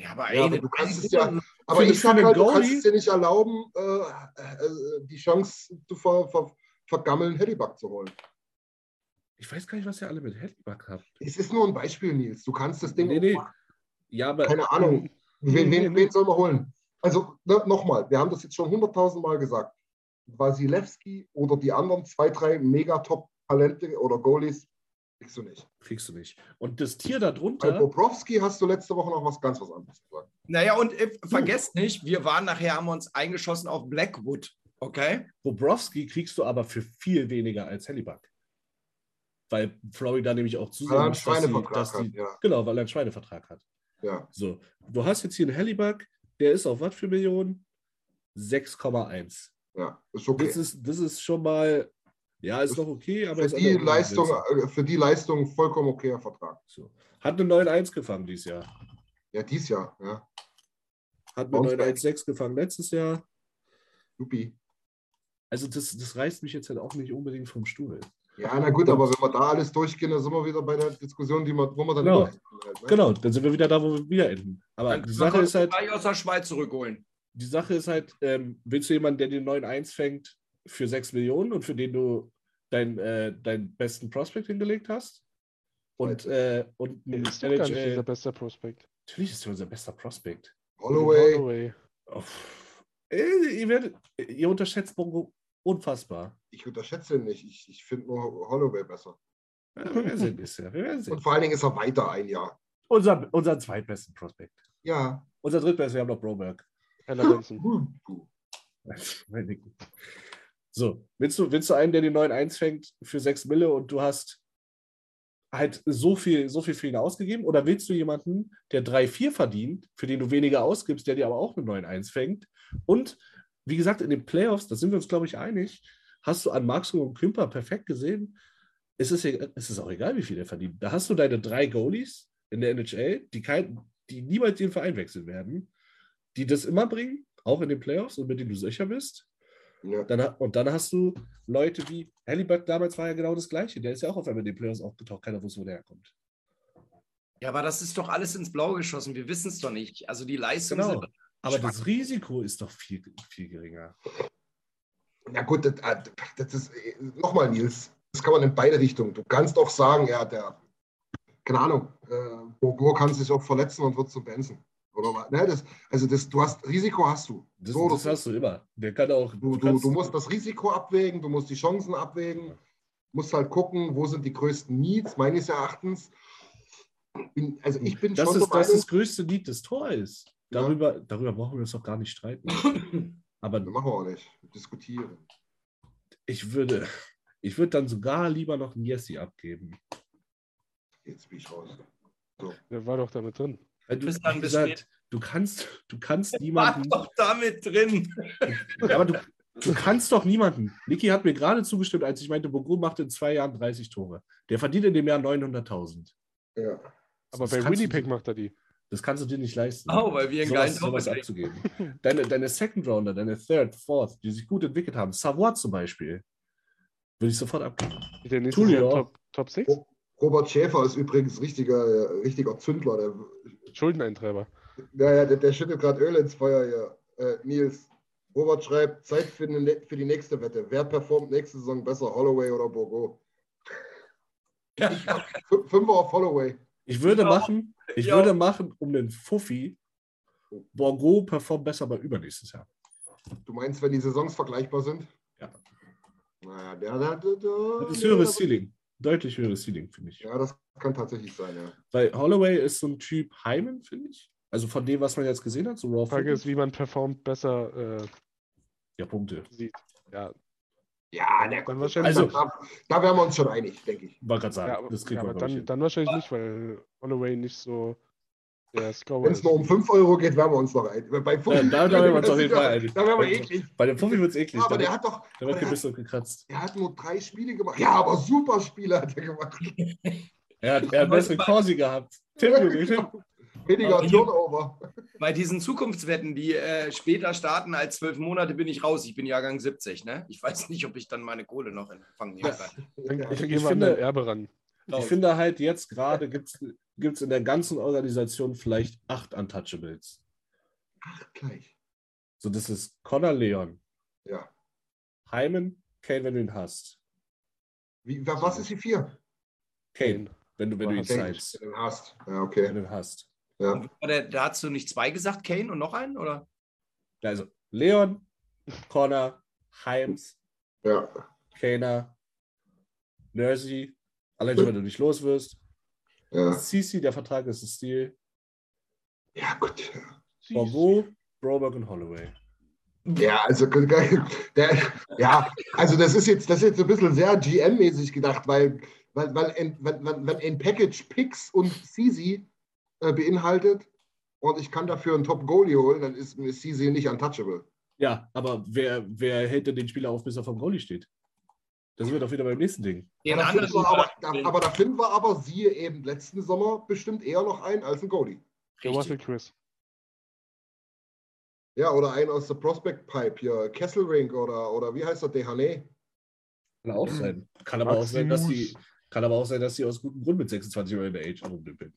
Ja, aber Ja, ey, aber du kannst es ja- Aber ich sage halt, du kannst es dir nicht erlauben, äh, äh, die Chance zu ver, ver, vergammeln, Hellybuck zu holen. Ich weiß gar nicht, was ihr alle mit Hellybuck habt. Es ist nur ein Beispiel, Nils. Du kannst das Ding Nee, nee. Ja, aber Keine Ahnung. Wen, wen, wen soll man holen? Also ne, nochmal, wir haben das jetzt schon hunderttausend Mal gesagt. Wasilewski oder die anderen zwei, drei Megatop-Talente oder Goalies kriegst du nicht. kriegst du nicht. Und das Tier Bei darunter, Bobrovski hast du letzte Woche noch was ganz was anderes gesagt. Naja, und äh, vergesst nicht, wir waren nachher, haben wir uns eingeschossen auf Blackwood. Okay? Bobrovski kriegst du aber für viel weniger als Hellybuck. Weil Florida nämlich auch Weil zusehen einen muss, dass die, Schweinevertrag dass hat. die, Ja, genau, weil er einen Schweinevertrag hat. ja. So, du hast jetzt hier einen Hellybuck, der ist auf was für Millionen? 6,1. ja, ist okay. Das, ist, das ist schon mal, ja, ist noch okay, aber für, die Leistung, äh, für die Leistung vollkommen okayer Vertrag. So. Hat eine 9-1 gefangen dieses Jahr. Ja, dies Jahr. Ja, Hat eine Bounce back. 9-1-6 gefangen letztes Jahr. Juppie. Also das, das reißt mich jetzt halt auch nicht unbedingt vom Stuhl. Ja, na gut, aber wenn wir da alles durchgehen, dann sind wir wieder bei der Diskussion, die wir, wo wir dann Genau. halt, ne? Genau, dann sind wir wieder da, wo wir wieder enden. Aber Dann die Sache ist halt, gleich aus der Schweiz zurückholen. die Sache ist halt, ähm, willst du jemanden, der den 9-1 fängt für 6 Millionen und für den du deinen äh, deinen besten Prospect hingelegt hast? Und, äh, und Der einen ist gar nicht NHL dieser beste Prospect. Natürlich ist er unser bester Prospect. Holloway, Holloway. Oh, äh, ihr, werdet, ihr unterschätzt Bongo unfassbar. ich unterschätze ihn nicht. Ich, ich finde nur Holloway besser. Ja, wir werden sehen. Wir werden Und sehen. vor allen Dingen ist er weiter ein Jahr. Unser, unser zweitbesten Prospect. Ja. Unser drittbester, wir haben noch Broberg. Tyler Benson. So, willst du, willst du einen, der die 9-1 fängt für 6 Mille und du hast halt so viel, so viel für ihn ausgegeben? Oder willst du jemanden, der 3-4 verdient, für den du weniger ausgibst, der dir aber auch eine 9-1 fängt? Und wie gesagt, in den Playoffs, da sind wir uns, glaube ich, einig, hast du an Markstrom und Kümper perfekt gesehen. Es ist, es ist auch egal, wie viel er verdient. Da hast du deine drei Goalies in der NHL, die, kein, die niemals den Verein wechseln werden, die das immer bringen, auch in den Playoffs und mit denen du sicher bist. Ja. Dann, und dann hast du Leute wie Halliburton damals war ja genau das Gleiche. Der ist ja auch auf einmal in den Playoffs aufgetaucht. Keiner wusste, wo der herkommt. Ja, aber das ist doch alles ins Blaue geschossen. Wir wissen es doch nicht. Also die Leistung Genau. Aber das Risiko ist doch viel, viel geringer. Ja gut, das, äh, das ist nochmal, Nils, das kann man in beide Richtungen. Du kannst auch sagen, ja, der, keine Ahnung, äh, Bogo kann sich auch verletzen und wird zu Benson. Oder was? Ne, das, also das, du hast Risiko hast du. Das, So das so. hast du immer. Der kann auch. Du, du, du musst das Risiko abwägen, du musst die Chancen abwägen, musst halt gucken, wo sind die größten Needs, meines Erachtens. Bin, also ich bin das schon ist, das Meinung, das größte Lied des Tor ist. Ja. Darüber, darüber brauchen wir uns doch gar nicht streiten. Aber das machen wir auch nicht, diskutieren. ich würde, ich würde dann sogar lieber noch einen Jesse abgeben. Jetzt bin ich raus. Der war doch damit drin. Weil du, bist dann bis gesagt, du kannst, du kannst War niemanden. doch damit drin. Ja, aber du, du kannst doch niemanden. Niki hat mir gerade zugestimmt, als ich meinte, Bogo macht in zwei Jahren 30 Tore. Der verdient in dem Jahr 900.000. Ja. Aber Das bei du Winnipeg dir- macht er die. Das kannst du dir nicht leisten. Oh, weil wir einen sowas, geilen sowas abzugeben. Deine, deine Second Rounder, deine Third, Fourth, die sich gut entwickelt haben, Savoy zum Beispiel, würde ich sofort abgeben. Der nächste Tulio. Top, Top 6? Robert Schäfer ist übrigens richtiger, äh, richtiger Zündler. Der, Schuldeneintreiber. ja, ja, der, der schüttet gerade Öl ins Feuer hier. Äh, Nils, Robert schreibt, Zeit für, eine, für die nächste Wette. Wer performt nächste Saison besser, Holloway oder Bogo? Ja. Fünfer auf Holloway. Ich würde Ja. machen, ich Ja. würde machen, um den Fuffi, Borgo performt besser bei übernächstes Jahr. Du meinst, wenn die Saisons vergleichbar sind? Ja. Naja, der, der, der, der, Das ist höheres Ceiling. Deutlich höheres Ceiling, finde ich. Ja, das kann tatsächlich sein, ja. Weil Holloway ist so ein Typ Hyman, finde ich. Also von dem, was man jetzt gesehen hat, so Raw Die Frage ist, wie man performt besser äh, Ja, Punkte. sieht. Ja, Ja, der Dann wahrscheinlich Also- da, da wären wir uns schon einig, denke ich. Wollte gerade sagen, ja, aber, das kriegt ja, man aber dann, dann wahrscheinlich nicht, weil Holloway nicht so Scorer Wenn es nur um 5 Euro geht, wären wir uns noch einig. Bei Fuffi- Ja, da- da wären wir uns auf jeden Fall ja- einig. Da wären wir eklig. Bei dem Fuffi wird es eklig. Aber da der wird- hat doch, aber wird der ein hat, bisschen gekratzt. er hat nur drei Spiele gemacht. Ja, aber super Spiele hat er gemacht. Er hat, er hat bessere Corsi gehabt. Tim, Tim. Weniger Aber Turnover. Bei diesen Zukunftswetten, die äh, später starten als zwölf Monate, bin ich raus. Ich bin Jahrgang 70, ne? Ich weiß nicht, ob ich dann meine Kohle noch in Empfang nehmen kann. Ja. ich gehen wir an finde- Erbe ran. Ich finde halt jetzt gerade gibt es in der ganzen Organisation vielleicht acht Untouchables. Gleich. So, das ist Connor Leon, Ja. Hyman, Kane, wenn du ihn hast. Wie, wa- was ist die vier? Kane, wenn du, wenn du ihn zeigst. Den hast. Ja, Wenn okay. du ihn hast. Ja. Der, da hast du nicht zwei gesagt, Kane, und noch einen? Oder? Also Leon, Connor, Heims, ja. Kaner, Nersey, allein schon, wenn du nicht los wirst. Ja. CC, der Vertrag ist ein Stil. Ja, gut. Borgo, Broberg und Holloway. Ja, also der, ja, also das ist jetzt, das ist jetzt ein bisschen sehr GM-mäßig gedacht, weil, weil, weil ein, wenn, wenn, wenn ein Package Picks und CZ äh, beinhaltet und ich kann dafür einen Top-Goalie holen, dann ist mir CZ nicht untouchable. Ja, aber wer, wer hält denn den Spieler auf, bis er vom Goalie steht? Das sind wir doch wieder beim nächsten Ding. Den da anderen. finden aber, da, aber da finden wir aber, siehe eben letzten Sommer, bestimmt eher noch einen als einen Goalie. Der Russell. Chris. Ja, oder einen aus der Prospect Pipe hier, Kesselrink oder, oder wie heißt der, Dehane? Kann auch sein. Kann aber auch sein, dass die, kann aber auch sein, dass sie aus gutem Grund mit 26 Euro in der Age rumdümpeln.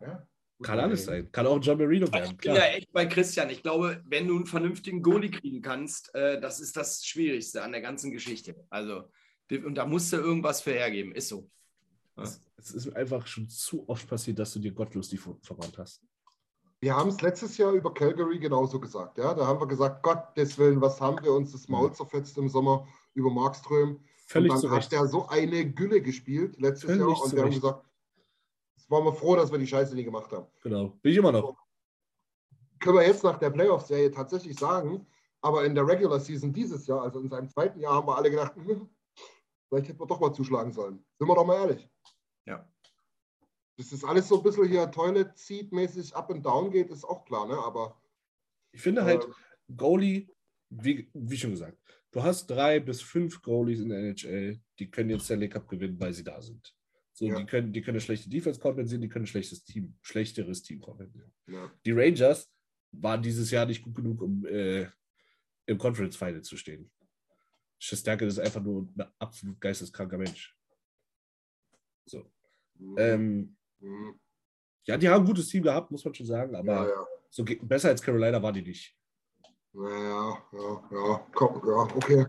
Ja. Kann alles sein. Kann auch John Marino werden. Ich bin ja echt bei Christian. Ich glaube, wenn du einen vernünftigen Goalie kriegen kannst, äh, das ist das Schwierigste an der ganzen Geschichte. Also, und da musst du irgendwas für hergeben. Ist so. Es, es ist einfach schon zu oft passiert, dass du dir gottlos die ver- verbrannt hast. Wir haben es letztes Jahr über Calgary genauso gesagt. Ja? Da haben wir gesagt, Gottes Willen, was haben wir uns das Maul zerfetzt im Sommer über Markström. Völlig und zu dann Recht. hat der so eine Gülle gespielt letztes Völlig Jahr und wir haben gesagt, waren wir froh, dass wir die Scheiße nie gemacht haben. Genau. Bin ich immer noch. Können wir jetzt nach der Playoff-Serie tatsächlich sagen, aber in der Regular Season dieses Jahr, also in seinem zweiten Jahr, haben wir alle gedacht, hm, vielleicht hätten wir doch mal zuschlagen sollen. Sind wir doch mal ehrlich. Ja. Das ist alles so ein bisschen hier Toilet-Seat-mäßig up and down geht, ist auch klar, ne? Aber Ich finde halt, äh, Goalie, wie, wie schon gesagt, du hast drei bis fünf Goalies in der NHL, die können jetzt Stanley Cup gewinnen, weil sie da sind. So, Ja. die können, die können eine schlechte Defense kompensieren, die können ein schlechtes Team, schlechteres Team kompensieren. ja. Die Rangers waren dieses Jahr nicht gut genug, um äh, im Conference Final zu stehen. Shesterkin ist einfach nur ein absolut geisteskranker Mensch. So. Ähm, Mhm. ja, die haben ein gutes Team gehabt, muss man schon sagen, aber ja, so besser als Carolina war die nicht. Ja, ja, ja, ja, komm, ja, okay.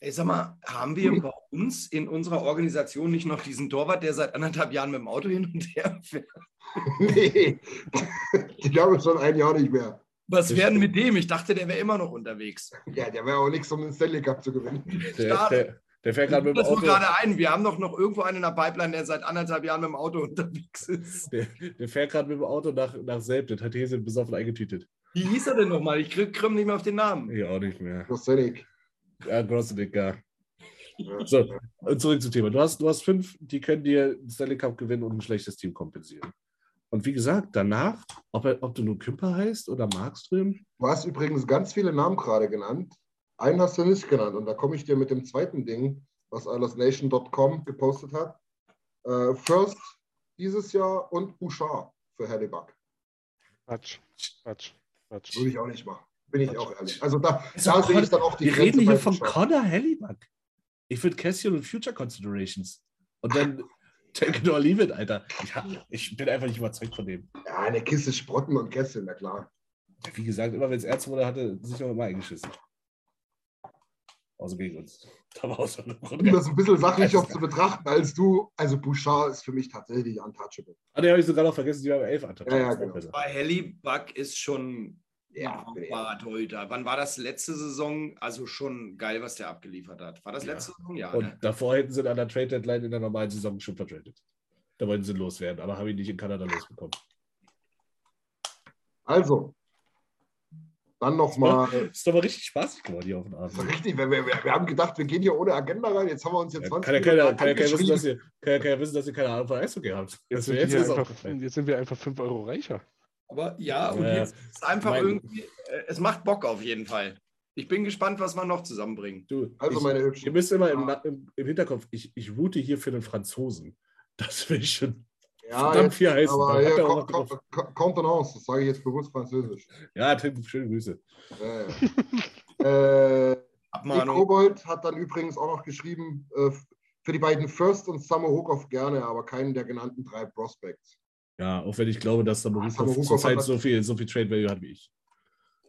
Ey, sag mal, haben wir bei uns in unserer Organisation nicht noch diesen Torwart, der seit anderthalb Jahren mit dem Auto hin und her fährt? nee, ich glaube schon ein Jahr nicht mehr. Was werden mit dem? Ich dachte, der wäre immer noch unterwegs. Ja, der wäre auch nichts, um den Stanley Cup zu gewinnen. Der, der, der fährt gerade mit dem fällt das nur Auto. gerade ein. Wir haben doch noch irgendwo einen in der Pipeline, der seit anderthalb Jahren mit dem Auto unterwegs ist. Der, der fährt gerade mit dem Auto nach, nach Selb. Das hat Hese besoffen eingetütet. Wie hieß er denn nochmal? Ich krieg krieg nicht mehr auf den Namen. Ich auch nicht mehr. Rosenik. Ja, Grossenik, ja. So, zurück zum Thema. Du hast, du hast fünf, die können dir den Stanley Cup gewinnen und ein schlechtes Team kompensieren. Und wie gesagt, danach, ob, er, ob du nur Kümper heißt oder Markström, Du hast übrigens ganz viele Namen gerade genannt. Einen hast du nicht genannt. Und da komme ich dir mit dem zweiten Ding, was IslandsNation.com gepostet hat. Äh, First dieses Jahr und Bouchard für Hellebuck. Quatsch, Quatsch, Quatsch. Würde ich auch nicht machen. Bin ich auch ehrlich. Also da, Also da sehe ich dann auch die wir Grenze reden hier von. Connor Hellibuck. Ich würde Cassian und Future Considerations. Und dann take it or leave it, Alter. Ich, hab- ich bin einfach nicht überzeugt von dem. Ja, eine Kiste Sprotten und Kästchen, na klar. Wie gesagt, immer wenn es Ärzte wurde, hatte sich noch immer eingeschissen. Außer gegen uns. Da war auch so eine Um das ein bisschen sachlicher zu betrachten als du, also Bouchard ist für mich tatsächlich untouchable. Ah, den habe ich sogar noch vergessen, die haben elf Attacks. Ja, ja, genau. Bei Hellybuck ist schon Ja, brauchbarer Torhüter. Wann war das letzte Saison? Also schon geil, was der abgeliefert hat. War das Ja. letzte Saison? Ja. Und Ne? davor hätten sie an der Trade Deadline in der normalen Saison schon vertradet. Da wollten sie loswerden, aber habe ich nicht in Kanada losbekommen. Also, dann nochmal. Ist doch mal richtig spaßig geworden hier auf dem Abend. Richtig, wir, wir, wir haben gedacht, wir gehen hier ohne Agenda rein. Jetzt haben wir uns hier Ja, 20 kann ja keiner, Minuten kann ja keiner wissen, angeschrieben. dass ihr, kann ja keiner wissen, dass ihr keine Ahnung von Eishockey habt. Jetzt jetzt erst einfach, jetzt sind wir einfach 5 Euro reicher. Aber ja, und Ja, jetzt ist einfach mein- irgendwie, äh, es macht Bock auf jeden Fall. Ich bin gespannt, was wir noch zusammenbringen. Du, Also, ich, meine ihr Hübschen. müsst immer im, im, im Hinterkopf, ich, ich route hier für den Franzosen. Das will ich schon Ja, verdammt jetzt, viel heißen. aber Dann er auch Con- was drauf. Con- Contenance, das sage ich jetzt bewusst französisch. Ja, Tim, schöne Grüße. Ja, ja. äh. Kobold hat dann übrigens auch noch geschrieben, äh, für die beiden First und Summer Hookoff gerne, aber keinen der genannten drei Prospects. Ja, auch wenn ich glaube, dass Samorukov Samorukov zurzeit so viel, so viel Trade Value hat wie ich.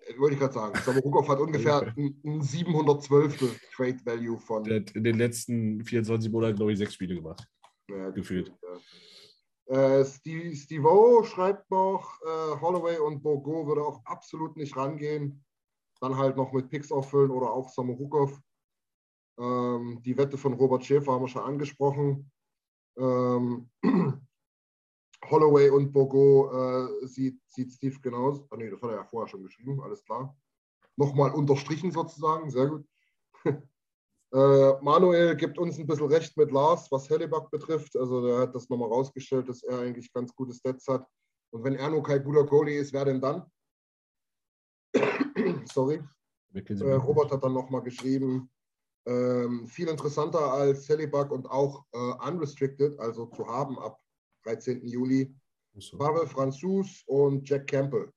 Äh, Wollte ich gerade sagen. Hookoff hat ungefähr ein, ein 712. Trade Value von. Der hat in den letzten 24 Monaten, glaube ich, sechs Spiele gemacht. Ja, gefühlt. Ja. Äh, Steve, Steve O schreibt noch, äh, Holloway und Bogo würde auch absolut nicht rangehen. Dann halt noch mit Picks auffüllen oder auch Samorukov. Ähm, die Wette von Robert Schäfer haben wir schon angesprochen. Ähm, Holloway und Bogo äh, sieht, sieht Steve genauso. Ah, nee, das hat er ja vorher schon geschrieben, alles klar. Nochmal unterstrichen sozusagen, sehr gut. Äh, Manuel gibt uns ein bisschen recht mit Lars, was Hellebuck betrifft. Also der hat das nochmal rausgestellt, dass er eigentlich ganz gute Stats hat. Und wenn er nur kein guter Goalie ist, wer denn dann? Sorry. Äh, Robert hat dann nochmal geschrieben, ähm, viel interessanter als Hellebuck und auch äh, unrestricted, also zu haben ab 13. Juli, So. Pavel Franzus und Jack Campbell.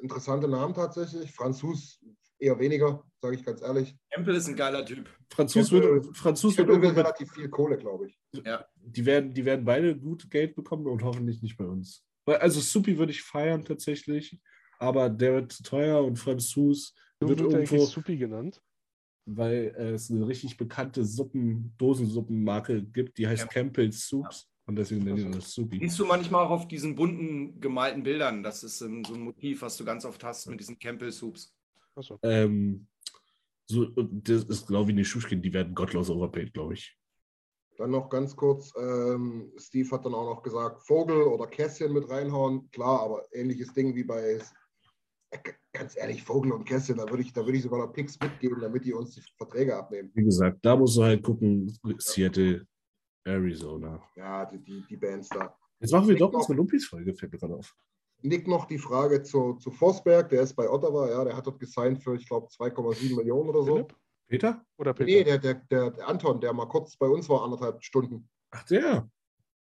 Interessante Namen tatsächlich. Franzus eher weniger, sage ich ganz ehrlich. Campbell ist ein geiler Typ. Franzos wird, Franzos wird Campbell irgendwann, relativ viel Kohle, glaube ich. die, werden, die werden beide gut Geld bekommen und hoffentlich nicht bei uns. Also Supi würde ich feiern tatsächlich, aber der wird zu teuer und Franzos Du wird wird irgendwo, Supi genannt. weil es eine richtig bekannte Suppen, Dosensuppenmarke gibt, die heißt Ja. Campbell's Soups und deswegen nennen Also. das Supi. Siehst du manchmal auch auf diesen bunten gemalten Bildern. Das ist ähm, so ein Motiv, was du ganz oft hast mit diesen Campbell Soups. Achso. Ähm, so, das ist genau wie die Schuschkin, die werden gottlos overpaid, glaube ich. Dann noch ganz kurz, ähm, Steve hat dann auch noch gesagt, Vogel oder Kässchen mit reinhauen. Klar, aber ähnliches Ding wie bei, äh, ganz ehrlich, Vogel und Kässchen, da würde ich, da würde ich sogar noch Picks mitgeben, damit die uns die Verträge abnehmen. Wie gesagt, da musst du halt gucken, Seattle, Arizona. Ja, die, die, die Bands da. Jetzt machen wir doch Nick noch- unsere Lumpis-Folge, fällt mir gerade auf. Nick noch die Frage zu, zu Forsberg, der ist bei Ottawa, ja, der hat dort gesigned für, ich glaube, 2,7 Millionen oder so. Philipp Peter? oder Peter? Nee, der, der, der, der Anton, der mal kurz bei uns war, anderthalb Stunden. Ach, der.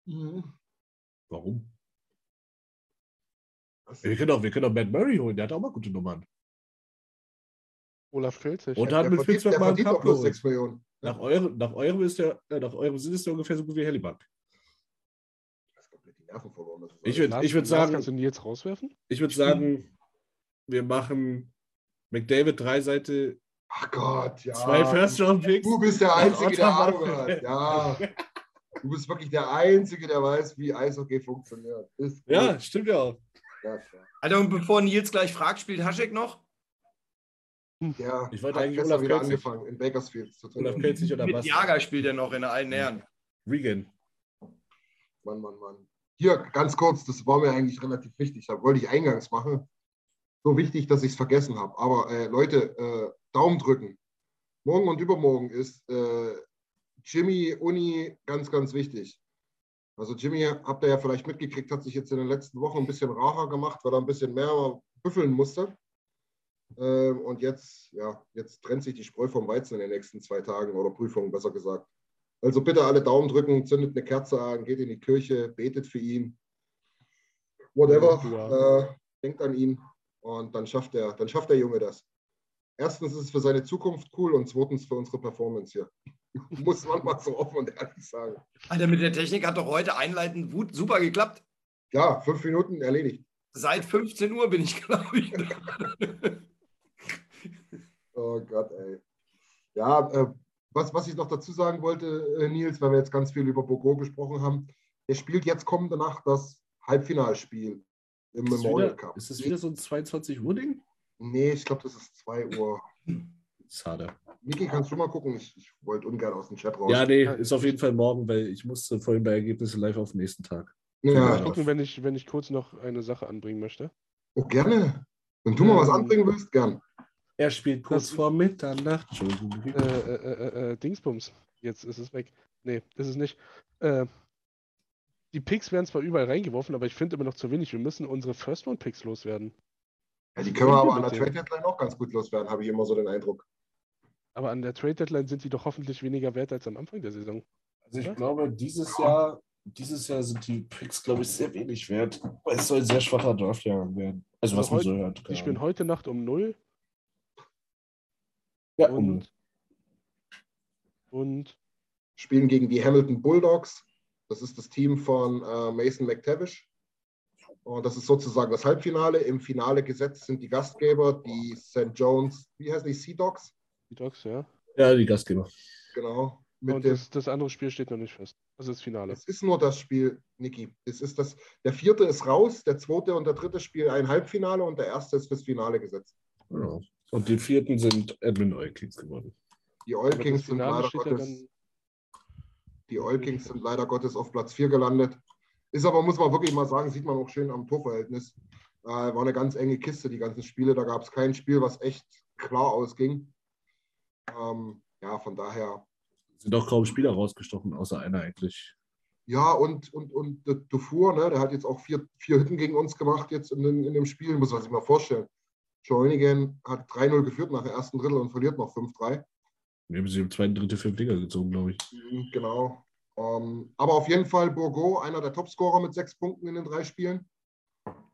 Mhm. Warum? Wir können, auch, wir können auch Matt Murray holen, der hat auch mal gute Nummern. Olaf Felzig. Und der hat mit der mal einen Cup bloß geholt. 6 Millionen. Nach eurem, nach eurem ist der, äh, nach eurem Sinn ist der ungefähr so gut wie Hellibuck. Das ist komplett die Nerven verloren. Das ist Ich alles- würd- ich sagen- Kannst du Nils rauswerfen? Ich würde sagen, wir machen McDavid drei Seite, Ach Gott, ja. zwei First-Round-Picks. Du bist der Ein Einzige, der Ahnung hat. Ja. Du bist wirklich der Einzige, der weiß, wie Eishockey funktioniert. Ja, stimmt ja auch. ja klar. Alter, und bevor Nils gleich fragt, spielt Haschek noch? Der Ich wollte eigentlich Olaf wieder Kölzig. angefangen in Bakersfield zu Olaf. Pelzig oder Mit was? Jager spielt er noch in allen Ehren. Regan. Mann, Mann, Mann. Hier, ganz kurz, das war mir eigentlich relativ wichtig. Das wollte ich eingangs machen. So wichtig, dass ich es vergessen habe. Aber äh, Leute, äh, Daumen drücken. Morgen und übermorgen ist äh, Jimmy Uni ganz, ganz wichtig. Also Jimmy, habt ihr ja vielleicht mitgekriegt, hat sich jetzt in den letzten Wochen ein bisschen rarer gemacht, weil er ein bisschen mehr büffeln musste. Ähm, und jetzt, ja, jetzt trennt sich die Spreu vom Weizen in den nächsten zwei Tagen oder Prüfungen, besser gesagt. Also bitte alle Daumen drücken, zündet eine Kerze an, geht in die Kirche, betet für ihn. Whatever. Ja. Äh, denkt an ihn und dann schafft, der, dann schafft der Junge das. Erstens ist es für seine Zukunft cool und zweitens für unsere Performance hier. Muss man mal so offen und ehrlich sagen. Alter, mit der Technik hat doch heute einleitend gut, super geklappt. Ja, fünf Minuten erledigt. Seit 15 Uhr bin ich, glaube ich. Oh Gott, ey. Ja, äh, was, was ich noch dazu sagen wollte, äh, Nils, weil wir jetzt ganz viel über Bogo gesprochen haben, der spielt jetzt kommende Nacht das Halbfinalspiel im Ist Memorial wieder, Cup. ist das wieder so ein 22 Uhr Ding? Nee, ich glaube, das ist 2 Uhr. Schade. Niki, kannst du mal gucken? Ich, ich wollte ungern aus dem Chat raus. Ja, nee, ist auf jeden Fall morgen, weil ich musste vorhin bei Ergebnissen live auf den nächsten Tag. Mal ja. gucken, wenn ich, wenn ich kurz noch eine Sache anbringen möchte. Oh, gerne. Wenn du mal was Ähm, anbringen willst, gern. Er spielt kurz Das- vor Mitternacht. Entschuldigung. Äh, äh, äh, äh, Dingsbums. Jetzt ist es weg. Nee, ist es nicht. Äh, die Picks werden zwar überall reingeworfen, aber ich finde immer noch zu wenig. Wir müssen unsere First-Round-Picks loswerden. Ja, die können wir aber an der mit dem. Trade Deadline auch ganz gut loswerden, habe ich immer so den Eindruck. Aber an der Trade-Deadline sind die doch hoffentlich weniger wert als am Anfang der Saison. Also ich glaube, dieses Jahr, dieses Jahr sind die Picks, glaube ich, sehr wenig wert. Es soll ein sehr schwacher Draftjahr werden. Also, Also was man heute- so hört. Spielen Ahnung. heute Nacht um 0 Ja, um, und, und Spielen gegen die Hamilton Bulldogs. Das ist das Team von äh, Mason McTavish. Und das ist sozusagen das Halbfinale. Im Finale gesetzt sind die Gastgeber, die St. Jones, wie heißen die, Sea Dogs? die Dogs, ja. ja, die Gastgeber. Genau. Mit Und das, das andere Spiel steht noch nicht fest. Also das Finale. es ist nur das Spiel, Niki. Es ist das, der vierte ist raus, der zweite und der dritte spielen ein Halbfinale und der erste ist fürs Finale gesetzt. Genau. Und die vierten sind Edmund Oilkings geworden. Die Aber Oil das Kings sind leider Gottes. Die Oil Kings sind leider Gottes auf Platz 4 gelandet. Ist aber, muss man wirklich mal sagen, sieht man auch schön am Torverhältnis. Äh, war eine ganz enge Kiste, die ganzen Spiele. Da gab es kein Spiel, was echt klar ausging. Ähm, ja, von daher. Sind auch kaum Spieler rausgestochen, außer einer eigentlich. Ja, und, und, und der Dufour, ne, der hat jetzt auch vier, vier Hütten gegen uns gemacht jetzt in, in dem Spiel, muss man sich mal vorstellen. Joinigan hat 3-0 geführt nach dem ersten Drittel und verliert noch 5-3. Wir haben sie im zweiten, dritten, fünften Liga gezogen, glaube ich. Mhm, Genau. Ähm, aber auf jeden Fall Bourgo, einer der Topscorer mit sechs Punkten in den drei Spielen.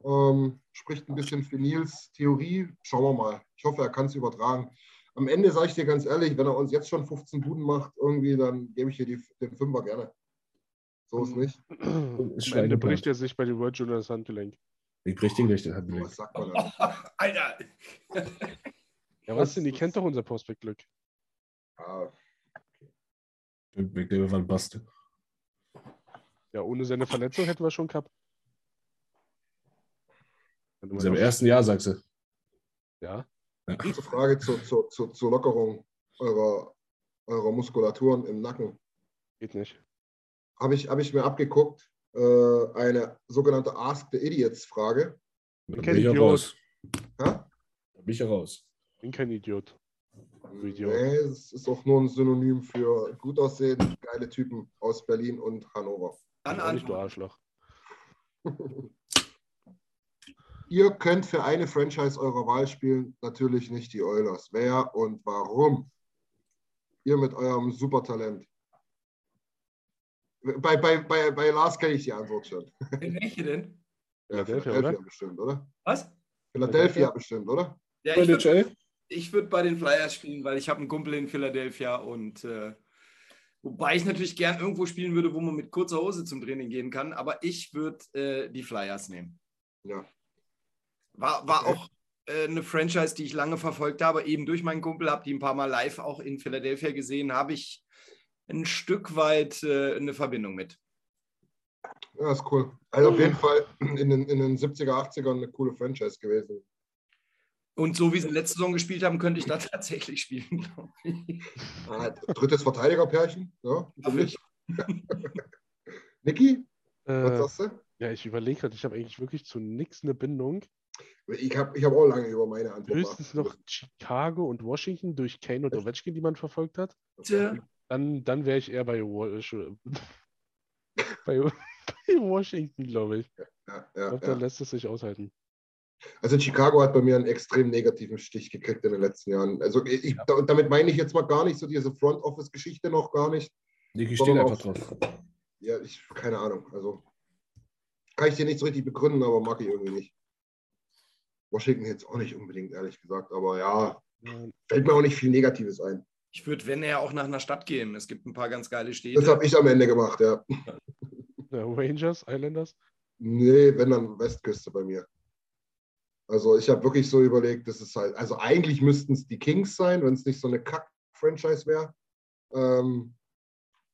Ähm, spricht ein bisschen für Nils Theorie. Schauen wir mal. Ich hoffe, er kann es übertragen. Am Ende sage ich dir ganz ehrlich, wenn er uns jetzt schon 15 Buden macht, irgendwie, dann gebe ich dir die, den Fünfer gerne. So ist nicht. Ist Am Ende bricht er sich bei den World Juniors Handgelenk. Ich brich den gleich den Was sagt man da? Alter. Ja, was denn? Die kennt doch unser Prospect-Glück. Ja, Ich glaube, war ein Bast. Ja, ohne seine Verletzung hätten wir schon du In seinem ersten Jahr, sagst du. Ja, kurze Frage zur, zur, zur, zur Lockerung eurer, eurer Muskulaturen im Nacken. geht nicht. Habe ich, hab ich mir abgeguckt, äh, eine sogenannte Ask the Idiots-Frage. Da kein bin ich auch Idiot. Da bin ich ja raus. Bin kein Idiot. Idiot. Nee, es ist auch nur ein Synonym für gut aussehen, geile Typen aus Berlin und Hannover. Dann nicht, du. Arschloch. Ihr könnt für eine Franchise eurer Wahl spielen, natürlich nicht die Oilers. Wer und warum? Ihr mit eurem Supertalent. Bei, bei, bei, bei Lars kenne ich die Antwort schon. Welche denn? Ja, Philadelphia, Philadelphia oder? bestimmt, oder? Was? Philadelphia bestimmt, oder? Ja, ich würde würd bei den Flyers spielen, weil ich habe einen Kumpel in Philadelphia und äh, wobei ich natürlich gern irgendwo spielen würde, wo man mit kurzer Hose zum Training gehen kann, aber ich würde äh, die Flyers nehmen. Ja. War, war Okay. auch äh, eine Franchise, die ich lange verfolgt habe, eben durch meinen Kumpel, habe die ein paar Mal live auch in Philadelphia gesehen, habe ich ein Stück weit äh, eine Verbindung mit. Ja, ist cool. Also auf jeden Fall in den, in den 70er, 80ern eine coole Franchise gewesen. Und so wie sie letzte Saison gespielt haben, könnte ich da tatsächlich spielen. glaub ich. Ah, drittes Verteidigerpärchen, ja, für mich. Niki, was Äh, sagst du? ja, ich überlege gerade, ich habe eigentlich wirklich zu nichts eine Bindung. Ich habe ich hab auch lange über meine Antwort Höchstens noch Chicago und Washington durch Kane und Ovechkin, die man verfolgt hat. Tja. Dann, dann wäre ich eher bei, äh, bei, bei Washington, glaube ich. Ja, Ich ja, glaube, ja. da lässt es sich aushalten. Also Chicago hat bei mir einen extrem negativen Stich gekriegt in den letzten Jahren. Also ich, da- und damit meine ich jetzt mal gar nicht so diese Front Office Geschichte noch gar nicht. Steht Sondern einfach drauf. Ja, ich keine Ahnung. Also kann ich dir nicht so richtig begründen, aber mag ich irgendwie nicht. Washington jetzt auch nicht unbedingt, ehrlich gesagt. Aber ja, Ja, fällt mir auch nicht viel Negatives ein. Ich würde, wenn er auch nach einer Stadt gehen. Es gibt ein paar ganz geile Das Städte. habe ich am Ende gemacht, ja. ja, Rangers, Islanders. Nee, wenn dann Westküste bei mir. Also ich habe wirklich so überlegt, das ist halt, also eigentlich müssten es die Kings sein, wenn es nicht so eine Kack-Franchise wäre. Ähm,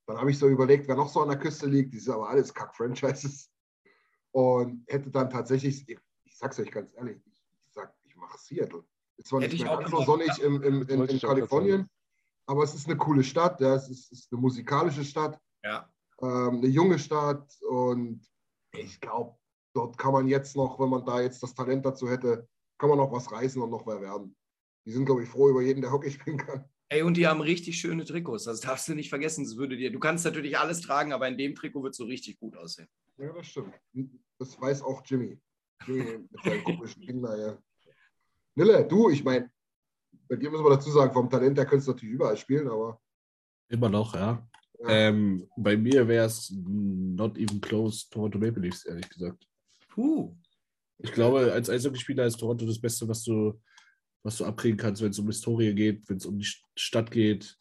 dann habe ich so überlegt, wer noch so an der Küste liegt, die sind aber alles Kack-Franchises. Und hätte dann tatsächlich, ich, sag's euch ganz ehrlich, ich, ich sag, ich mache Seattle. Ist zwar Hätte nicht ich mehr ganz so sonnig im, im, in, in Kalifornien, aber es ist eine coole Stadt, ja, es ist, ist eine musikalische Stadt Ja. ähm, eine junge Stadt und ich glaube, dort kann man jetzt noch, wenn man da jetzt das Talent dazu hätte, kann man noch was reißen und noch wer werden. Die sind, glaube ich, froh über jeden, der Hockey spielen kann. Ey, und die haben richtig schöne Trikots. Das darfst du nicht vergessen. Das würde dir, du kannst natürlich alles tragen, aber in dem Trikot wird es so richtig gut aussehen. Ja, das stimmt. Das weiß auch Jimmy. Jimmy mit seinen komischen Kindern, ja. Nille, du, ich meine, bei dir müssen wir dazu sagen, vom Talent her könntest du natürlich überall spielen, aber Immer noch, ja. ja, Ähm, bei mir wäre es not even close Toronto Maple Leafs, ehrlich gesagt. Puh. Ich glaube, als Eishockeyspieler ist Toronto das Beste, was du, was du abkriegen kannst, wenn es um Historie geht, wenn es um die Stadt geht.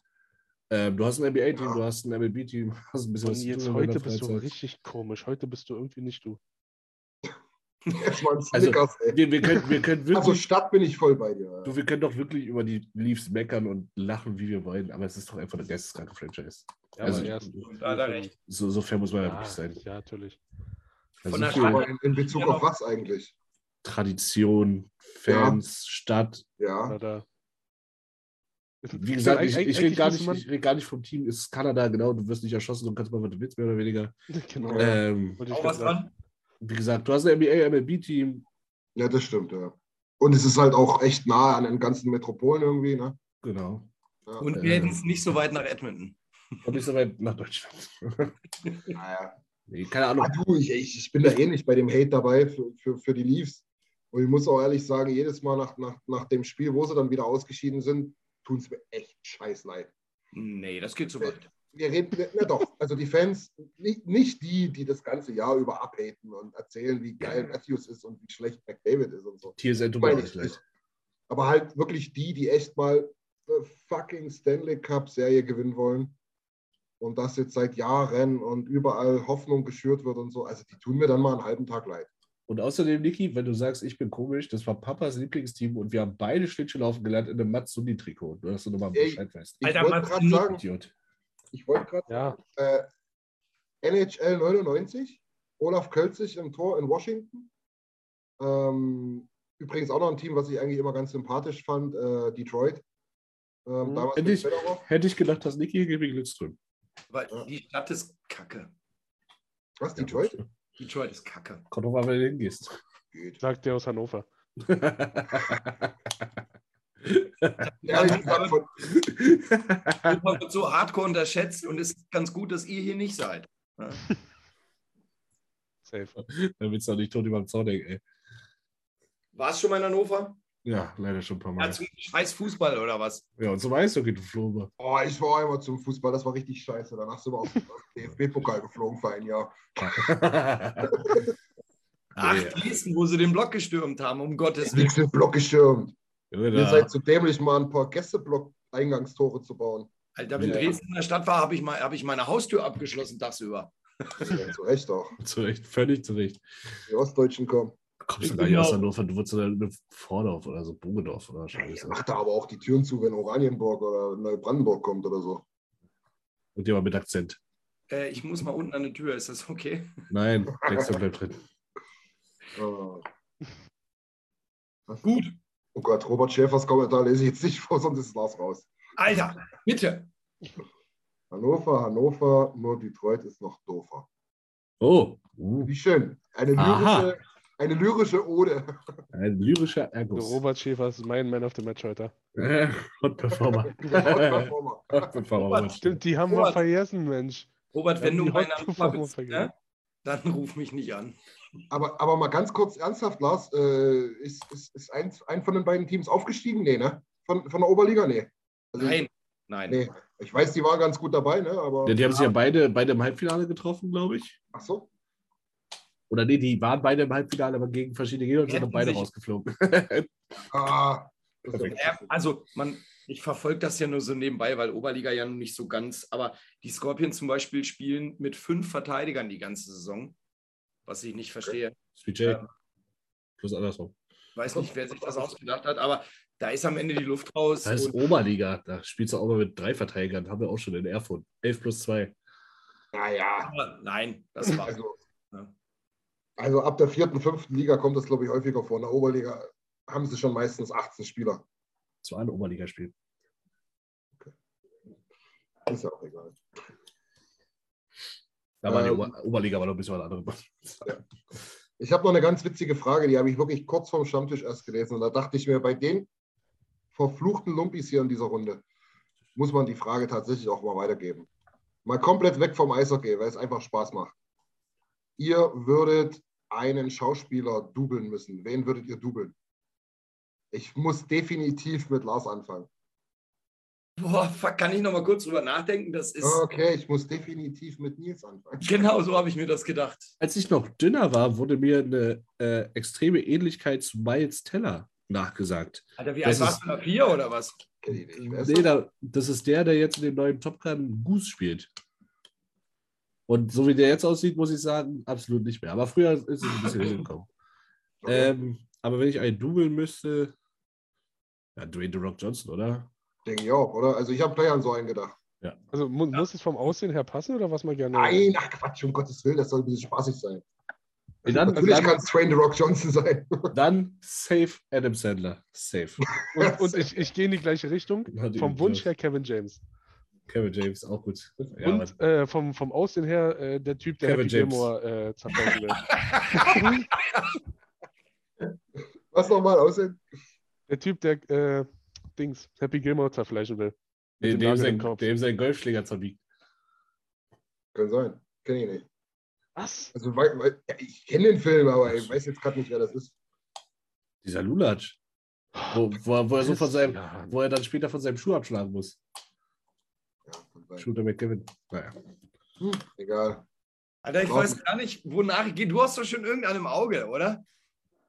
Ähm, du hast ein NBA-Team, du hast ein MLB-Team, hast ein bisschen Und was zu jetzt heute bist du richtig komisch. Heute bist du irgendwie nicht du. erstmal Also, Snickers, ey. Wir, wir, können, wir, können wirklich, Also Stadt bin ich voll bei dir. du, wir können doch wirklich über die Leafs meckern und lachen, wie wir wollen, aber es ist doch einfach eine geisteskranke Franchise. Ja, Also, erst. da er recht. So, so fair muss man ja, Ja, wirklich sein. ja, natürlich. Also Von der Aber in, in Bezug Ja, auf was eigentlich? Tradition, Fans, Stadt. Ja. Kanada. Wie gesagt, ich, ich rede gar, nicht- ich red gar nicht vom Team. Es ist Kanada, genau. Du wirst nicht erschossen und kannst mal, was du willst, mehr oder weniger. Genau. Ähm, Auch was dran? Wie gesagt, du hast ein NBA, MLB-Team. Ja, das stimmt, ja. Und es ist halt auch echt nah an den ganzen Metropolen irgendwie, ne? Genau. Ja. Und Äh, wir hätten es nicht so weit nach Edmonton. Und nicht so weit nach Deutschland. Naja. nee, keine Ah, Ahnung. du, ich, ich, ich bin da eh nicht bei dem Hate dabei für, für, für die Leafs. Und ich muss auch ehrlich sagen, jedes Mal nach, nach, nach dem Spiel, wo sie dann wieder ausgeschieden sind, tun es mir echt scheiß leid. Nee, das geht so weit. Wir reden, na doch, also die Fans, nicht, nicht die, die das ganze Jahr über abhaten und erzählen, wie geil Matthews ist und wie schlecht McDavid ist und so. Tut mir Meine ich nicht. Aber halt wirklich die, die echt mal eine fucking Stanley Cup Serie gewinnen wollen. Und das jetzt seit Jahren und überall Hoffnung geschürt wird und so. Also die tun mir dann mal einen halben Tag leid. Und außerdem, Niki, wenn du sagst, ich bin komisch, das war Papas Lieblingsteam und wir haben beide Schlittschuhlaufen gelernt in einem Matsuni-Trikot. Nur, dass du nochmal. Bescheid weißt. Ich Alter, wollte Mats, gerade sagen, Idiot. Ich wollte gerade Ja, äh, NHL 99, Olaf Kölzig im Tor in Washington. Ähm, übrigens auch noch ein Team, was ich eigentlich immer ganz sympathisch fand, äh, Detroit. Ähm, Mhm. damals Hätte ich, hätte ich gedacht, dass Niki hier gegen Lidström. Weil die Stadt ist kacke. Was, Detroit? Detroit ist kacke. Kommt doch mal, wenn du hingehst. Geht. sagt der aus Hannover. Von, Europa wird so hardcore unterschätzt und es ist ganz gut, dass ihr hier nicht seid. Ja. Safe. Dann willst du doch nicht tot über den Zaun denken, ey. Warst schon mal in Hannover? Ja, leider schon ein paar Mal. Ja, zum scheiß Fußball oder was? Ja, und zum Eishockey, du Flobe. oh, ich war einmal zum Fußball, das war richtig scheiße. Danach sind wir auf den DFB-Pokal geflogen für ein Jahr. Ach. Dresden, wo sie den Block gestürmt haben, um Gottes Willen. Nichts mit Block geschirmt. Junge, Ihr seid zu dämlich, mal ein paar Gästeblock-Eingangstore zu bauen. Alter, wenn Ja. Dresden in der Stadt war, habe ich, mal- hab ich meine Haustür abgeschlossen tagsüber. Ja, zu Recht auch. Zu Recht, völlig zu Recht. Die Ostdeutschen kommen. Kommst du gar nicht aus Hannover, du wurdest in Vordorf oder so, Bogendorf oder Scheiße. Macht da aber auch die Türen zu, wenn Oranienburg oder Neubrandenburg kommt oder so. Und dir mal mit Akzent. Äh, ich muss mal unten an die Tür, ist das okay? Nein, Dexter bleibt drin. Ah. Gut. Oh Gott, Robert Schäfers Kommentar lese ich jetzt nicht vor, sonst ist Lars raus. Alter, bitte. Hannover, Hannover, nur Detroit ist noch doofer. Oh, uh, Wie schön. Eine lyrische, eine lyrische Ode. ein lyrischer Der Ergus. Robert Schäfer ist mein Man of the Match heute. Hot Performer. Performer. Hot Performer. Robert, Stimmt, die haben wir Robert. vergessen, Mensch. Robert, wenn du die mein Hot Hannover Performer bist, vergessen. ne? dann ruf mich nicht an. Aber, aber mal ganz kurz ernsthaft, Lars, äh, ist, ist, ist ein, ein von den beiden Teams aufgestiegen? Nee, ne? Von, von der Oberliga? Nee. Also Nein, nein. Nee. Ich weiß, die waren ganz gut dabei, ne? Aber. Ja, die haben sich ja beide, beide im Halbfinale getroffen, glaube ich. Ach so. Oder nee, die waren beide im Halbfinale, aber gegen verschiedene Gegner und sind beide sich- rausgeflogen. Ah. Also, man, ich verfolge das ja nur so nebenbei, weil Oberliga ja noch nicht so ganz. Aber die Scorpions zum Beispiel spielen mit fünf Verteidigern die ganze Saison, was ich nicht verstehe. Sweet J. Plus andersrum. Weiß nicht, wer sich das ausgedacht hat, aber da ist am Ende die Luft raus. Das ist Oberliga. Da spielst du auch mal mit drei Verteidigern. Haben wir auch schon in Erfurt. 11 plus 2. Naja. aber nein, das war. Also, Ja. also ab der vierten, fünften Liga kommt das, glaube ich, häufiger vor. In der Oberliga haben sie schon meistens 18 Spieler. Das war ein Oberligaspiel. Ist ja auch egal. Da war die Ähm. Ober Oberliga aber noch ein bisschen was anderes. Ich habe noch eine ganz witzige Frage, die habe ich wirklich kurz vorm Stammtisch erst gelesen. Und da dachte ich mir, bei den verfluchten Lumpis hier in dieser Runde muss man die Frage tatsächlich auch mal weitergeben. Mal komplett weg vom Eishockey, weil es einfach Spaß macht. Ihr würdet einen Schauspieler dubeln müssen. Wen würdet ihr dubeln? Ich muss definitiv mit Lars anfangen. Boah, fuck, kann ich noch mal kurz drüber nachdenken? Das ist. Okay, ich muss definitiv mit Nils anfangen. Genau so habe ich mir das gedacht. Als ich noch dünner war, wurde mir eine äh, extreme Ähnlichkeit zu Miles Teller nachgesagt. Alter, wie Das alt warst du da? Vier oder was? Kenn ich nicht. Wer ist Nee, das? da, das ist der, der jetzt in dem neuen Top Gun Goose spielt. Und so wie der jetzt aussieht, muss ich sagen, absolut nicht mehr. Aber früher ist es ein bisschen hingekommen. Okay. Ähm, aber wenn ich einen dubeln müsste, ja, Dwayne The Rock Johnson, oder? Denke ich auch, oder? Also ich habe gleich an so einen gedacht. Also mu muss es vom Aussehen her passen oder was man gerne. Nein, ach Quatsch, um Gottes Willen, das soll ein bisschen spaßig sein. Nee, dann, Natürlich dann, kann es Train the Rock Johnson sein. dann safe Adam Sandler. Safe. Und, und ich, ich gehe in die gleiche Richtung. Hat Vom Wunsch her Kevin James. Kevin James, auch gut. Ja, und äh, vom, vom Aussehen her äh, der Typ, der Kevin Happy James. Gilmore äh, zerfallen will. Was nochmal aussehen? Der Typ, der äh, Dings, Happy Gilmore zerfleischen will. dem, dem sein, dem sein Golfschläger zerbiegt. Kann sein. Kenn ich nicht. Was? Also, weil, weil, ja, ich kenne den Film, aber ich weiß jetzt gerade nicht, wer das ist. Dieser Lulatsch. Wo, wo, er- wo er so von seinem, wo er dann später von seinem Schuh abschlagen muss. Ja. Shooter McKevin. Naja. Hm, egal. Alter, ich Brauchen- weiß gar nicht, wonach ich gehe. Du hast doch schon irgendeinen im Auge, oder?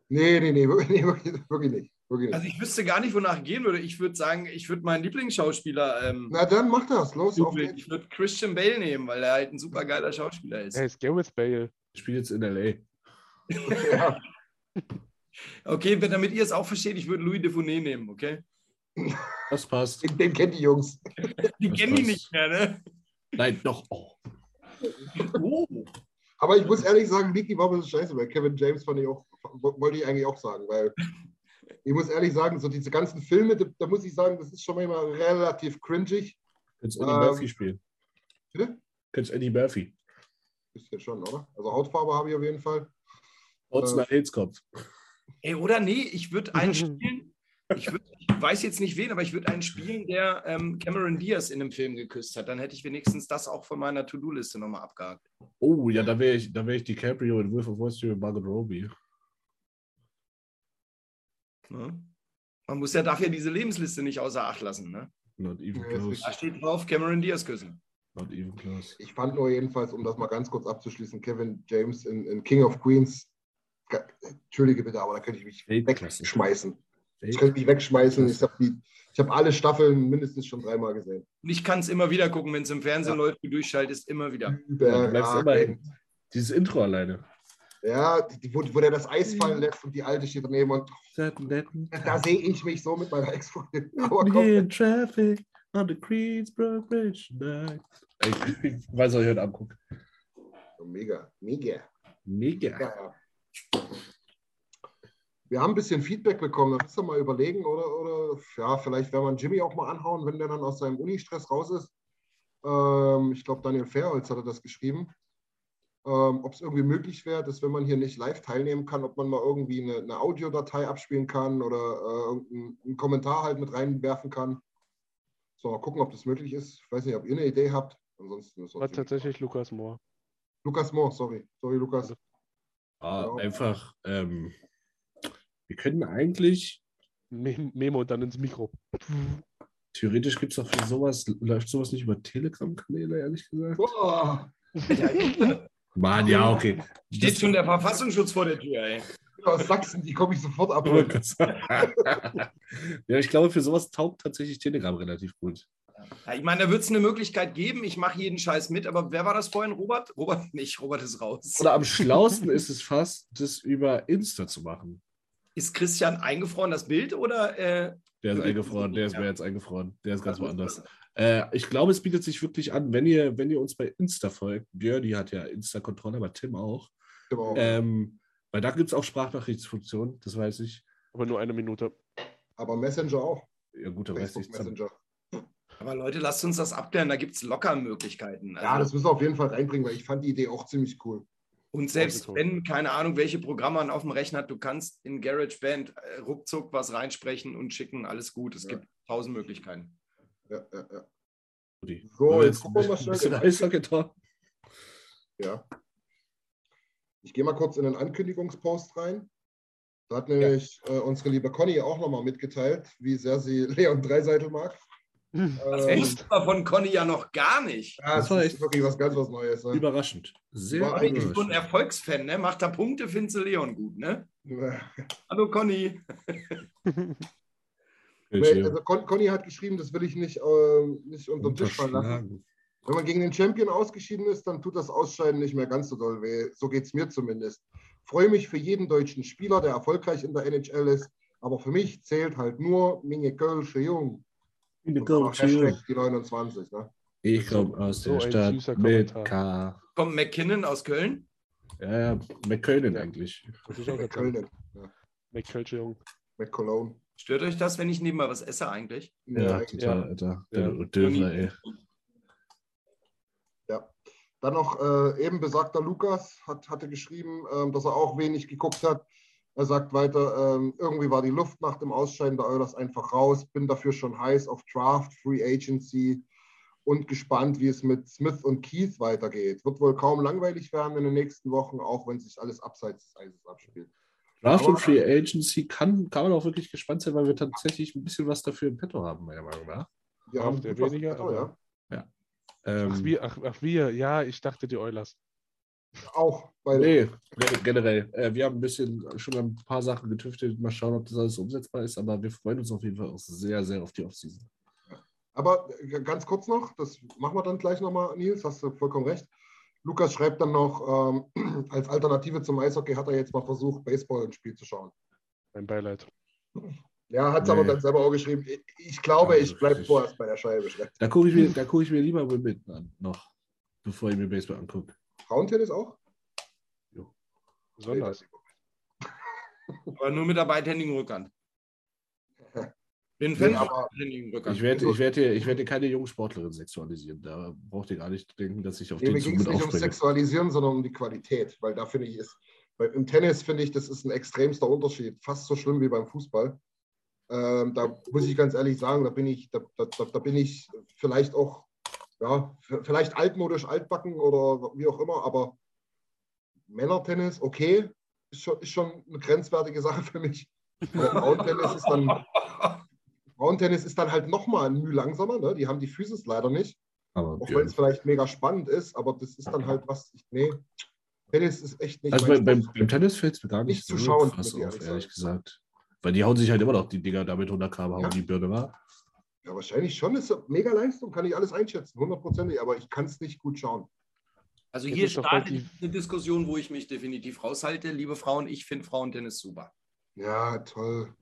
Nee, nee, nee, wirklich, nee, wirklich nicht. Nicht. Also ich wüsste gar nicht, wonach ich gehen würde. Ich würde sagen, ich würde meinen Lieblingsschauspieler, ähm, Na dann mach das. Los, auf ich würde Christian Bale nehmen, weil er halt ein super geiler Schauspieler ist. Er ist Gareth Bale. Ich spiele jetzt in L.A. Ja, Okay, damit ihr es auch versteht, ich würde Louis Defonet nehmen, okay? Das passt. den, den kennen die Jungs. Die Das kennen die passt. nicht mehr, ne? Nein, doch. Oh. Oh. Aber ich muss ehrlich sagen, Mickey war ein bisschen scheiße, weil Kevin James fand ich auch, wollte ich eigentlich auch sagen, weil ich muss ehrlich sagen, so diese ganzen Filme, da, da muss ich sagen, das ist schon manchmal relativ cringig. Könntest Eddie Ähm, Murphy spielen. Bitte? Könntest Eddie Murphy. Ist ja schon, oder? Also Hautfarbe habe ich auf jeden Fall. Trotz Äh, Hilskopf. Ey, oder nee, ich würde einen spielen. Ich, würd, ich weiß jetzt nicht wen, aber ich würde einen spielen, der ähm, Cameron Diaz in einem Film geküsst hat. Dann hätte ich wenigstens das auch von meiner To-Do-Liste nochmal abgehakt. Oh, ja, da wäre ich, da wär ich DiCaprio in Wolf of Wall Street mit Margot Robbie. Ne? Man muss ja, darf ja diese Lebensliste nicht außer Acht lassen. Ne? Not even close. Da steht drauf, Cameron Diaz küssen. Not even close. Ich fand nur jedenfalls, um das mal ganz kurz abzuschließen, Kevin James in, in King of Queens. Ge- Entschuldige bitte, aber da könnte ich mich Weltklasse. wegschmeißen. Ich könnte mich wegschmeißen. Ich habe hab alle Staffeln mindestens schon dreimal gesehen. Und ich kann es immer wieder gucken, wenn es im Fernsehen Ja. läuft, du durchschaltest, immer wieder. Ja, du bleibst immer Überragend. Dieses Intro alleine. Ja, die, wo, wo der das Eis fallen lässt und die Alte steht daneben und da sehe ich mich so mit meiner Ex-Freundin. In traffic on the Queensboro Bridge tonight. Ich, ich weiß, was ich heute angucke. Mega, mega. Mega. Ja, ja. Wir haben ein bisschen Feedback bekommen. Da müsst ihr mal überlegen, oder, oder ja, vielleicht werden wir Jimmy auch mal anhauen, wenn der dann aus seinem Uni-Stress raus ist. Ähm, ich glaube, Daniel Fairholz hatte das geschrieben. Ähm, ob es irgendwie möglich wäre, dass wenn man hier nicht live teilnehmen kann, ob man mal irgendwie eine, eine Audiodatei abspielen kann oder äh, irgendeinen einen Kommentar halt mit reinwerfen kann. So, mal gucken, ob das möglich ist. Ich weiß nicht, ob ihr eine Idee habt. Ansonsten ist War tatsächlich Lukas Moore. Lukas Moore, sorry. Sorry, Lukas. Ah, Ja. einfach, ähm, wir können eigentlich, Me Memo und dann ins Mikro. theoretisch gibt es doch für sowas, läuft sowas nicht über Telegram-Kanäle, ehrlich gesagt? Boah, Mann, ja, okay. Steht schon der Verfassungsschutz vor der Tür, ey. aus Sachsen, die komme ich sofort ab. ja, ich glaube, für sowas taugt tatsächlich Telegram relativ gut. Ja, ich meine, da wird es eine Möglichkeit geben. Ich mache jeden Scheiß mit, aber wer war das vorhin? Robert? Robert nicht, Robert ist raus. Oder am schlausten ist es fast, das über Insta zu machen. Ist Christian eingefroren, das Bild, oder? Äh, Der ist eingefroren, der ist mir jetzt eingefroren, der ist ganz woanders. Äh, ich glaube, es bietet sich wirklich an, wenn ihr, wenn ihr uns bei Insta folgt. Björn, die hat ja Insta-Kontrolle, aber Tim auch. Genau. Ähm, weil da gibt es auch Sprachnachrichtsfunktionen, das weiß ich. Aber nur eine Minute. Aber Messenger auch. Ja, gut, da weiß ich. Messenger. aber Leute, lasst uns das abklären, da gibt es locker Möglichkeiten. Ja, das müssen wir auf jeden Fall reinbringen, weil ich fand die Idee auch ziemlich cool. Und selbst wenn, keine Ahnung, welche Programme man auf dem Rechner hat, du kannst in GarageBand äh, ruckzuck was reinsprechen und schicken, alles gut. Es Ja. gibt tausend Möglichkeiten. Ja, ja, ja. So, jetzt gucken wir mal ein bisschen schnell. Eishockey ja. Ich gehe mal kurz in den Ankündigungspost rein. Da hat nämlich äh, unsere liebe Conny auch nochmal mitgeteilt, wie sehr sie Leon Dreiseitel mag. Das Ähm, wusste man von Conny ja noch gar nicht. ja, Das das war ist echt- wirklich was ganz was Neues. Ne? Überraschend. Sehr War überraschend. so ein Erfolgsfan, ne? Macht da Punkte, findest du Leon gut, ne? Hallo Conny. Also Con Conny hat geschrieben, das will ich nicht, äh, nicht unter den Tisch fallen lassen. Wenn man gegen den Champion ausgeschieden ist, dann tut das Ausscheiden nicht mehr ganz so doll weh. So geht es mir zumindest. Freue mich für jeden deutschen Spieler, der erfolgreich in der NHL ist. Aber für mich zählt halt nur Minge Kölsche Jung. Noch Hashtag die 29. Ne? Ich komme aus So der Stadt mit. K. Kommt McKinnon aus Köln? Ja, ja, McKölnen Ja. eigentlich. McKöln. Ja. McKölsche Jung. McCologne. Stört euch das, wenn ich nebenbei was esse eigentlich? Ja, eigentlich. total, Ja. Alter. Ja. Der Döner, ey. Ja. Dann noch äh, eben besagter Lukas hat, hatte geschrieben, ähm, dass er auch wenig geguckt hat. Er sagt weiter, ähm, irgendwie war die Luft nach dem Ausscheiden der Oilers einfach raus. Bin dafür schon heiß auf Draft, Free Agency und gespannt, wie es mit Smith und Keith weitergeht. Wird wohl kaum langweilig werden in den nächsten Wochen, auch wenn sich alles abseits des Eises abspielt. Draft und Free Agency kann, kann man auch wirklich gespannt sein, weil wir tatsächlich ein bisschen was dafür im Petto haben, meiner Meinung nach. Eher gut was weniger, Petto, ja. aber- Ähm, Ach, wir, ach, ach, wir, ja, ich dachte die Oilers. Auch, weil Nee, gen- generell. Äh, wir haben ein bisschen schon ein paar Sachen getüftelt. Mal schauen, ob das alles umsetzbar ist. Aber wir freuen uns auf jeden Fall auch sehr, sehr auf die Offseason. Aber äh, ganz kurz noch, das machen wir dann gleich nochmal, Nils, hast du vollkommen recht. Lukas schreibt dann noch, ähm, als Alternative zum Eishockey hat er jetzt mal versucht, Baseball ins Spiel zu schauen. Mein Beileid. Ja, hat es Nee. aber dann selber auch geschrieben. Ich, glaube, Ja, ich bleibe vorerst bei der Scheibe. Da gucke ich, mir- da guck ich mir lieber Wimbledon an, noch, bevor ich mir Baseball angucke. Frauentennis auch? Besonders. Aber nur mit der beidhändigen Rückhand. Bin Nee, Fan aber-. Ich werde ich werd hier, ich werd hier keine jungen Sportlerin sexualisieren. Da braucht ihr gar nicht denken, dass ich auf Nee, den mir Zug ging es mit nicht ums aufspringe. Sexualisieren, sondern um die Qualität. Weil da finde ich, ist, weil im Tennis finde ich, das ist ein extremster Unterschied. Fast so schlimm wie beim Fußball. Ähm, da muss ich ganz ehrlich sagen, da bin ich, da, da, da da bin ich vielleicht auch, ja, vielleicht altmodisch altbacken oder wie auch immer, aber Männertennis, okay, ist schon, ist schon eine grenzwertige Sache für mich. Aber Frauentennis ist dann, Frauentennis ist dann halt nochmal ein Mühe langsamer, ne? Die haben die Physis leider nicht. Aber, Auch wenn es vielleicht mega spannend ist, aber das ist dann halt was, ich, nee, Tennis ist echt nicht Also beim, beim, Tennis fällt es mir gar nicht, Nicht zu so schauen, muss ich auf, ehrlich ehrlich gesagt. Weil die hauen sich halt immer noch die Dinger damit 100 km hauen Ja. die Birne war. Ja, wahrscheinlich schon, ist mega Leistung, kann ich alles einschätzen, hundertprozentig, aber ich kann es nicht gut schauen. Also hier bald startet eine Diskussion, wo ich mich definitiv raushalte. Liebe Frauen, ich finde Frauentennis super. Ja, toll.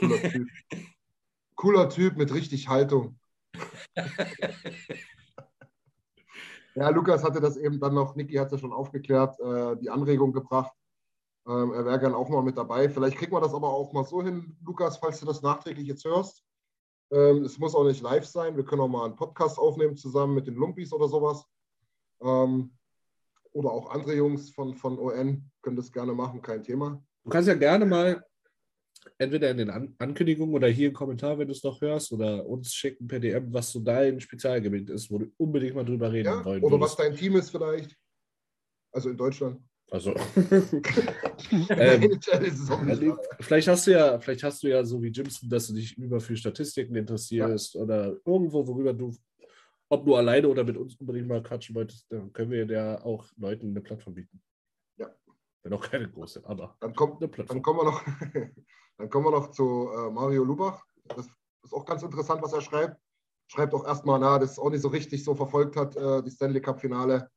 Cooler Typ. Mit richtig Haltung. Ja, Lukas hatte das eben dann noch, Niki hat es ja schon aufgeklärt, äh, die Anregung gebracht. Ähm, er wäre gern auch mal mit dabei. Vielleicht kriegen wir das aber auch mal so hin, Lukas, falls du das nachträglich jetzt hörst. Ähm, es muss auch nicht live sein. Wir können auch mal einen Podcast aufnehmen zusammen mit den Lumpis oder sowas. Ähm, oder auch andere Jungs von, von ON können das gerne machen, kein Thema. Du kannst ja gerne mal entweder in den An Ankündigungen oder hier im Kommentar, wenn du es noch hörst, oder uns schicken per DM, was so dein Spezialgebiet ist, wo du unbedingt mal drüber reden Ja? wollen Oder was dein Team ist vielleicht. Also in Deutschland. Also, ähm, Ja, vielleicht hast du ja, vielleicht hast du ja so wie Jimson, dass du dich über für Statistiken interessierst oder irgendwo, worüber du, ob du alleine oder mit uns unbedingt mal quatschen wolltest, dann können wir ja auch Leuten eine Plattform bieten. Wenn auch keine große, aber Dann, kommt, eine Plattform. dann, kommen wir noch, dann kommen wir noch zu äh, Mario Lubach. Das ist auch ganz interessant, was er schreibt. Schreibt auch erstmal, na, das auch nicht so richtig so verfolgt hat, äh, die Stanley Cup-Finale.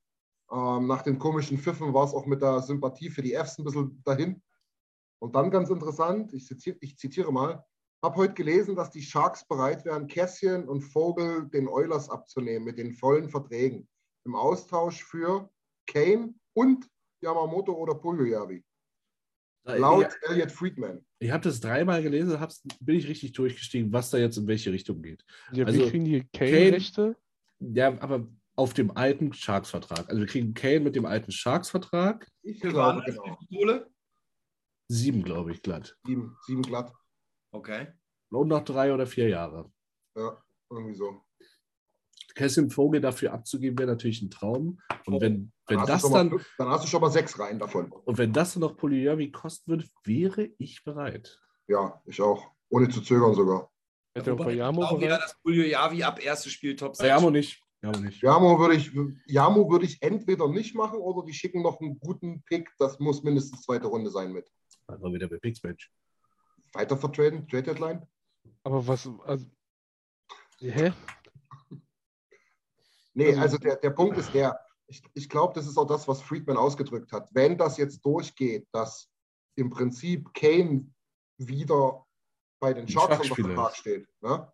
Ähm, nach den komischen Pfiffen war es auch mit der Sympathie für die Fs ein bisschen dahin. Und dann ganz interessant, ich zitiere, ich zitiere mal, habe heute gelesen, dass die Sharks bereit wären, Kässchen und Vogel den Oilers abzunehmen mit den vollen Verträgen im Austausch für Kane und Yamamoto oder Puljujärvi. Laut Elliot Friedman. Ich habe das dreimal gelesen, hab's, bin ich richtig durchgestiegen, was da jetzt in welche Richtung geht. Ja, Also, wie kriegen die Kane- Kane-Rechte? Ja, aber auf dem alten Sharks-Vertrag. Also wir kriegen Kane mit dem alten Sharks-Vertrag, Ich glaube, genau. die Kohle? sieben, glaube ich, glatt. Sieben, sieben glatt. Okay. Und noch drei oder vier Jahre. Ja, irgendwie so. Kässchen Vogel dafür abzugeben, wäre natürlich ein Traum. Und wenn, wenn Dann, das hast du schon dann, mal, dann hast du schon mal sechs Reihen davon. und wenn das dann noch Polyjörvi kosten würde, wäre ich bereit. Ja, ich auch. Ohne zu zögern sogar. Hätte auch bei ich Yamo glaube ja, bereit? dass Julio Javi ab erstes Spiel Top Bei Jamo nicht. Jamo nicht. Jamo würde ich, Jamo würde ich entweder nicht machen oder die schicken noch einen guten Pick. Das muss mindestens zweite Runde sein mit. Also wieder bei Pixmatch. Weiter vertraden, Trade Deadline. Aber was, also, hä? Nee, Also- also der, der Punkt ist der, ich, ich glaube, das ist auch das, was Friedman ausgedrückt hat. Wenn das jetzt durchgeht, dass im Prinzip Kane wieder bei den Sharks unter Vertrag steht, ne?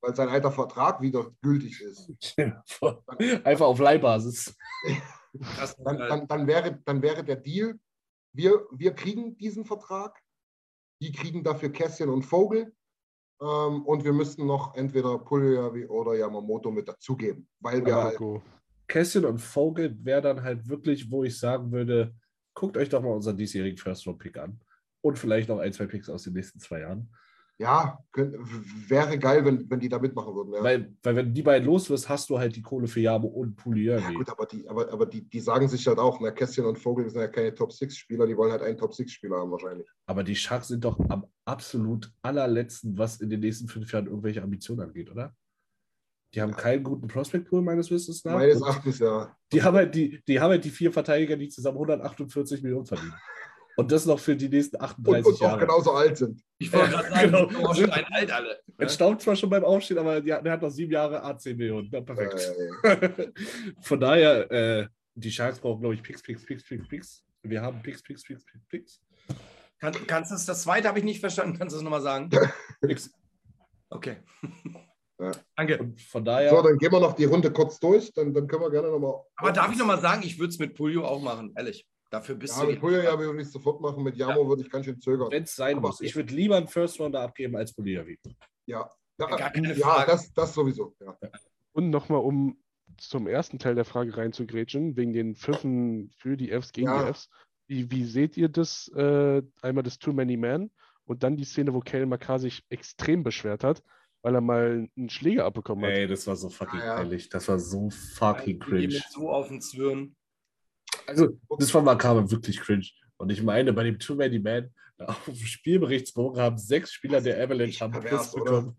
weil sein alter Vertrag wieder gültig ist, Einfach auf Leihbasis. Dann, dann, dann, wäre, dann wäre der Deal, wir, wir kriegen diesen Vertrag, die kriegen dafür Kässchen und Vogel ähm, und wir müssten noch entweder Puljujärvi oder Yamamoto mit dazugeben, weil wir halt. Kässchen und Vogel wäre dann halt wirklich, wo ich sagen würde, guckt euch doch mal unseren diesjährigen First-Round-Pick an. Und vielleicht noch ein, zwei Picks aus den nächsten zwei Jahren. Ja, könnt, wäre geil, wenn, wenn die da mitmachen würden. Ja. Weil, weil wenn du die beiden los wirst, hast du halt die Kohle für Jamo und Ja, Pugliani. gut, aber die, aber, aber die, die sagen sich halt auch, na, Kästchen und Vogel sind ja keine Top-6-Spieler, die wollen halt einen Top-6-Spieler haben wahrscheinlich. Aber die Sharks sind doch am absolut allerletzten, was in den nächsten fünf Jahren irgendwelche Ambitionen angeht, oder? Die haben keinen guten Prospect Pool, meines Wissens nach. Meines Erachtens ja. Die haben, halt die, die haben halt die vier Verteidiger, die zusammen 148 Millionen verdienen. Und das noch für die nächsten Und, 38 und auch Jahre. genauso alt sind. Ich wollte gerade sagen, genau. genau. schon ein alt alle. Er staubt zwar schon beim Aufstehen, aber ja, der hat noch sieben Jahre A10 Millionen. Ja, perfekt. Äh, Von daher, äh, die Sharks brauchen, glaube ich, Picks, Picks, Picks, Picks, Picks. Wir haben Picks, Picks, Picks, Picks, Picks. Kann, kannst du es, das zweite habe ich nicht verstanden. Kannst du es nochmal sagen? Picks. Okay. Ja. Danke. Und von daher, so, dann gehen wir noch die Runde kurz durch, dann, dann können wir gerne nochmal. Aber darf ich nochmal sagen, ich würde es mit Pulio auch machen, ehrlich. Dafür bist Ja, du. mit Pulja ja, würde ich sofort machen. Mit Jamo würde ich ganz schön zögern. wenn es sein Aber- muss, ich würde lieber einen First Rounder abgeben als Poliavi. Ja, ja, ja das, das sowieso. Ja. Und nochmal, um zum ersten Teil der Frage reinzugrätschen, wegen den Pfiffen für die Fs gegen Ja. die Fs. Wie, wie seht ihr das? Äh, einmal das Too Many Man und dann die Szene, wo Kale Makar sich extrem beschwert hat, weil er mal einen Schläger abbekommen hat. Ey, das war so fucking Ja, ja. peinlich. Das war so fucking cringe. Mit so auf den Zwirn. Also, das war Makaber wirklich cringe. Und ich meine, bei dem Too Many Man, auf dem Spielberichtsbogen haben sechs Spieler der Avalanche haben pervers, Plus oder? bekommen.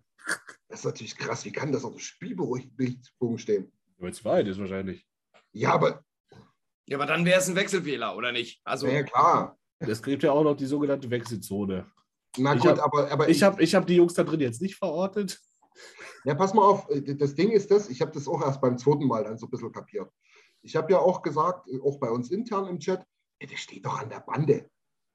Das ist natürlich krass. Wie kann das auf dem Spielberichtsbogen stehen? Weil es Wahrheit ist wahrscheinlich. Ja, aber Ja, aber dann wäre es ein Wechselfehler, oder nicht? Also, ja, klar. Es gibt ja auch noch die sogenannte Wechselzone. Na Ich gut, hab- aber, aber Ich habe ich hab die Jungs da drin jetzt nicht verortet. Ja, pass mal auf, äh, das Ding ist das, ich habe das auch erst beim zweiten Mal dann so ein bisschen kapiert. Ich habe ja auch gesagt, äh, auch bei uns intern im Chat, ey, der steht doch an der Bande.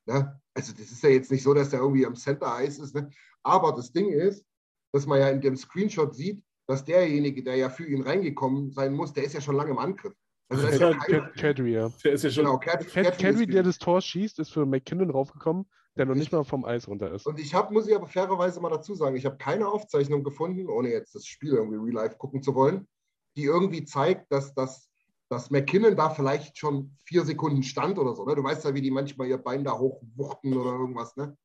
Ne? Also das ist ja jetzt nicht so, dass der irgendwie am Center Eis ist. Ne? Aber das Ding ist, dass man ja in dem Screenshot sieht, dass derjenige, der ja für ihn reingekommen sein muss, der ist ja schon lange im Angriff. Also da ist ja Cat- Kadri, ja. Der ist ja schon. genau, Cat Kadri, ist der das Tor schießt, ist für McKinnon raufgekommen, der noch nicht mal vom Eis runter ist. Und ich habe, muss ich aber fairerweise mal dazu sagen, ich habe keine Aufzeichnung gefunden, ohne jetzt das Spiel irgendwie real life gucken zu wollen, die irgendwie zeigt, dass, dass, dass McKinnon da vielleicht schon vier Sekunden stand oder so. Ne? Du weißt ja, wie die manchmal ihr Bein da hochwuchten oder irgendwas. Ne?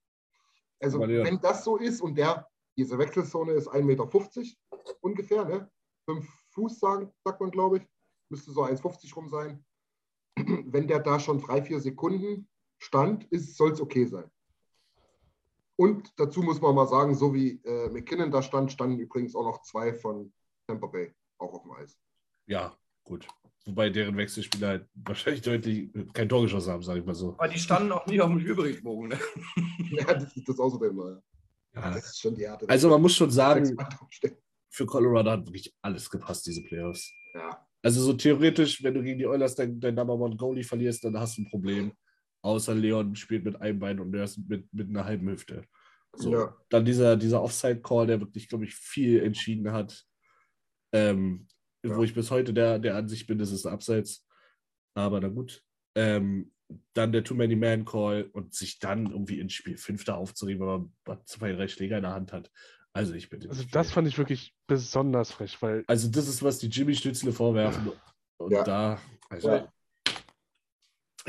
Also, ja. wenn das so ist und der, diese Wechselzone ist 1,50 Meter ungefähr, ne? fünf Fuß, sagen, sagt man, glaube ich, müsste so 1,50 rum sein. Wenn der da schon drei, vier Sekunden stand, soll es okay sein. Und dazu muss man mal sagen, so wie äh, McKinnon da stand, standen übrigens auch noch zwei von Tampa Bay auch auf dem Eis. Ja, gut. Wobei deren Wechselspieler halt wahrscheinlich deutlich kein Tor geschossen haben, sage ich mal so. aber die standen auch nicht auf dem Spielberichtsbogen. Ne? Ja, das ist das außerdem mal. Ja. Das ist schon die Härte. Also man muss schon sagen, für Colorado hat wirklich alles gepasst, diese Playoffs. Ja. Also so theoretisch, wenn du gegen die Oilers dein, dein Number One Goalie verlierst, dann hast du ein Problem. Außer Leon spielt mit einem Bein und Nurse mit, mit einer halben Hüfte. So. Ja. Dann dieser, dieser Offside-Call, der wirklich, glaube ich, viel entschieden hat. Ähm, Ja. Wo ich bis heute der, der Ansicht bin, das ist Abseits. Aber na gut. Ähm, dann der Too-Many-Man-Call und sich dann irgendwie ins Spiel Fünfter aufzuregen, weil man zwei, drei Schläger in der Hand hat. Also ich bitte. Also das fand ich wirklich besonders frech, weil Also das ist, was die Jimmy Stützle vorwerfen. Und Ja. da, also, Ja.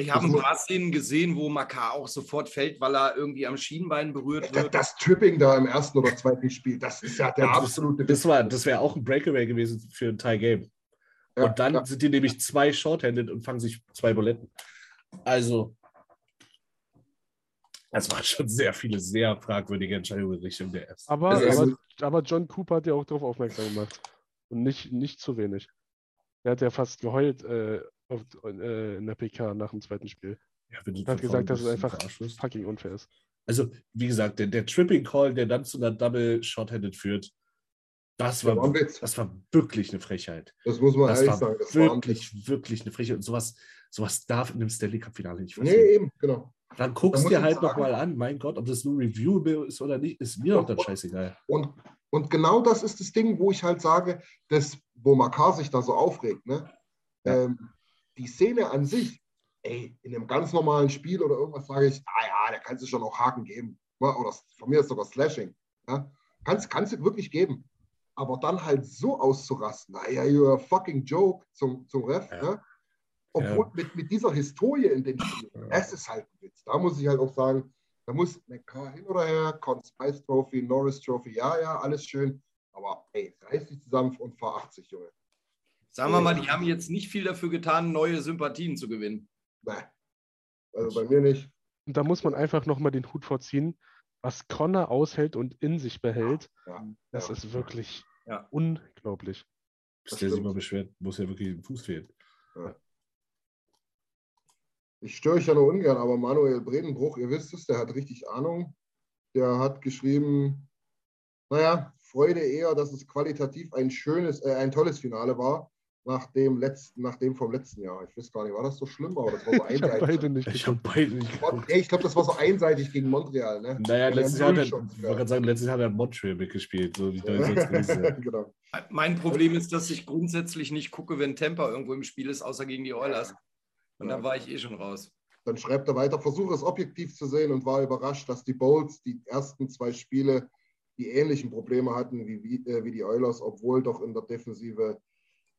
Ich habe ein paar Szenen gesehen, wo Makar auch sofort fällt, weil er irgendwie am Schienbein berührt Das, wird. das Tripping da im ersten oder zweiten Spiel, das ist ja der das- absolute das war, das wäre auch ein Breakaway gewesen für ein Tie-Game. Ja, und dann ja. sind die nämlich zwei shorthanded und fangen sich zwei Buletten. Also, das waren schon sehr viele sehr fragwürdige Entscheidungen in Richtung der Fs. Aber, Also, aber, aber John Cooper hat ja auch darauf aufmerksam gemacht. Und nicht, nicht zu wenig. Er hat ja fast geheult äh, auf, äh, in der PK nach dem zweiten Spiel. ja, wenn du Er hat gesagt, dass es ein einfach fucking unfair ist. Also, wie gesagt, der, der Tripping Call, der dann zu einer Double Shorthanded führt, das war war, das war wirklich eine Frechheit. Das muss man Das ehrlich war sagen. Das war ein wirklich, wirklich eine Frechheit. Und sowas, sowas darf in einem Stanley Cup-Finale nicht passieren. Nee, eben, genau. Dann Da guckst muss dir halt nochmal an, mein Gott, ob das nur reviewable ist oder nicht, ist mir doch dann scheißegal. Und, und genau das ist das Ding, wo ich halt sage, dass, wo Makar sich da so aufregt, ne? Ja. Ähm, die Szene an sich, ey, in einem ganz normalen Spiel oder irgendwas sage ich, ah ja, da kannst du schon auch Haken geben. Ne? Oder von mir ist sogar Slashing. Ja? Kannst, kannst du wirklich geben. Aber dann halt so auszurasten, naja, you're a fucking joke zum, zum Ref, Ja. ne? Obwohl mit, mit dieser Historie in den Spielen, es ist halt ein Witz. Da muss ich halt auch sagen, da muss McCarr hin oder her, Conn Spice Trophy, Norris Trophy, ja, ja, alles schön. Aber ey, reiß dich zusammen und fahr 80, Junge. Sagen wir mal, die haben jetzt nicht viel dafür getan, neue Sympathien zu gewinnen. Nee. Also bei mir nicht. Und da muss man einfach nochmal den Hut vorziehen, was Connor aushält und in sich behält. Ja, Das ja. ist wirklich Ja. Unglaublich. Bis der sich mal beschwert, muss ja wirklich ein Fuß fehlen. Ich störe euch ja nur ungern, aber Manuel Bredenbruch, ihr wisst es, der hat richtig Ahnung. Der hat geschrieben, naja, Freude eher, dass es qualitativ ein schönes, äh, ein tolles Finale war, nach dem, letzten, nach dem vom letzten Jahr. Ich weiß gar nicht, war das so schlimm, aber das war so Ich habe einseitig. beide nicht Ich geguckt. beide nicht ich glaube, das war so einseitig gegen Montreal. Ne? Naja, letztes Jahr hat er, sagen, letztes Jahr hat er Montreal mitgespielt, so wie genau. Mein Problem ist, dass ich grundsätzlich nicht gucke, wenn Tampa irgendwo im Spiel ist, außer gegen die Oilers. Und da war ich eh schon raus. Dann schreibt er weiter, versuche es objektiv zu sehen und war überrascht, dass die Bolts die ersten zwei Spiele die ähnlichen Probleme hatten wie, wie, äh, wie die Oilers, obwohl doch in der Defensive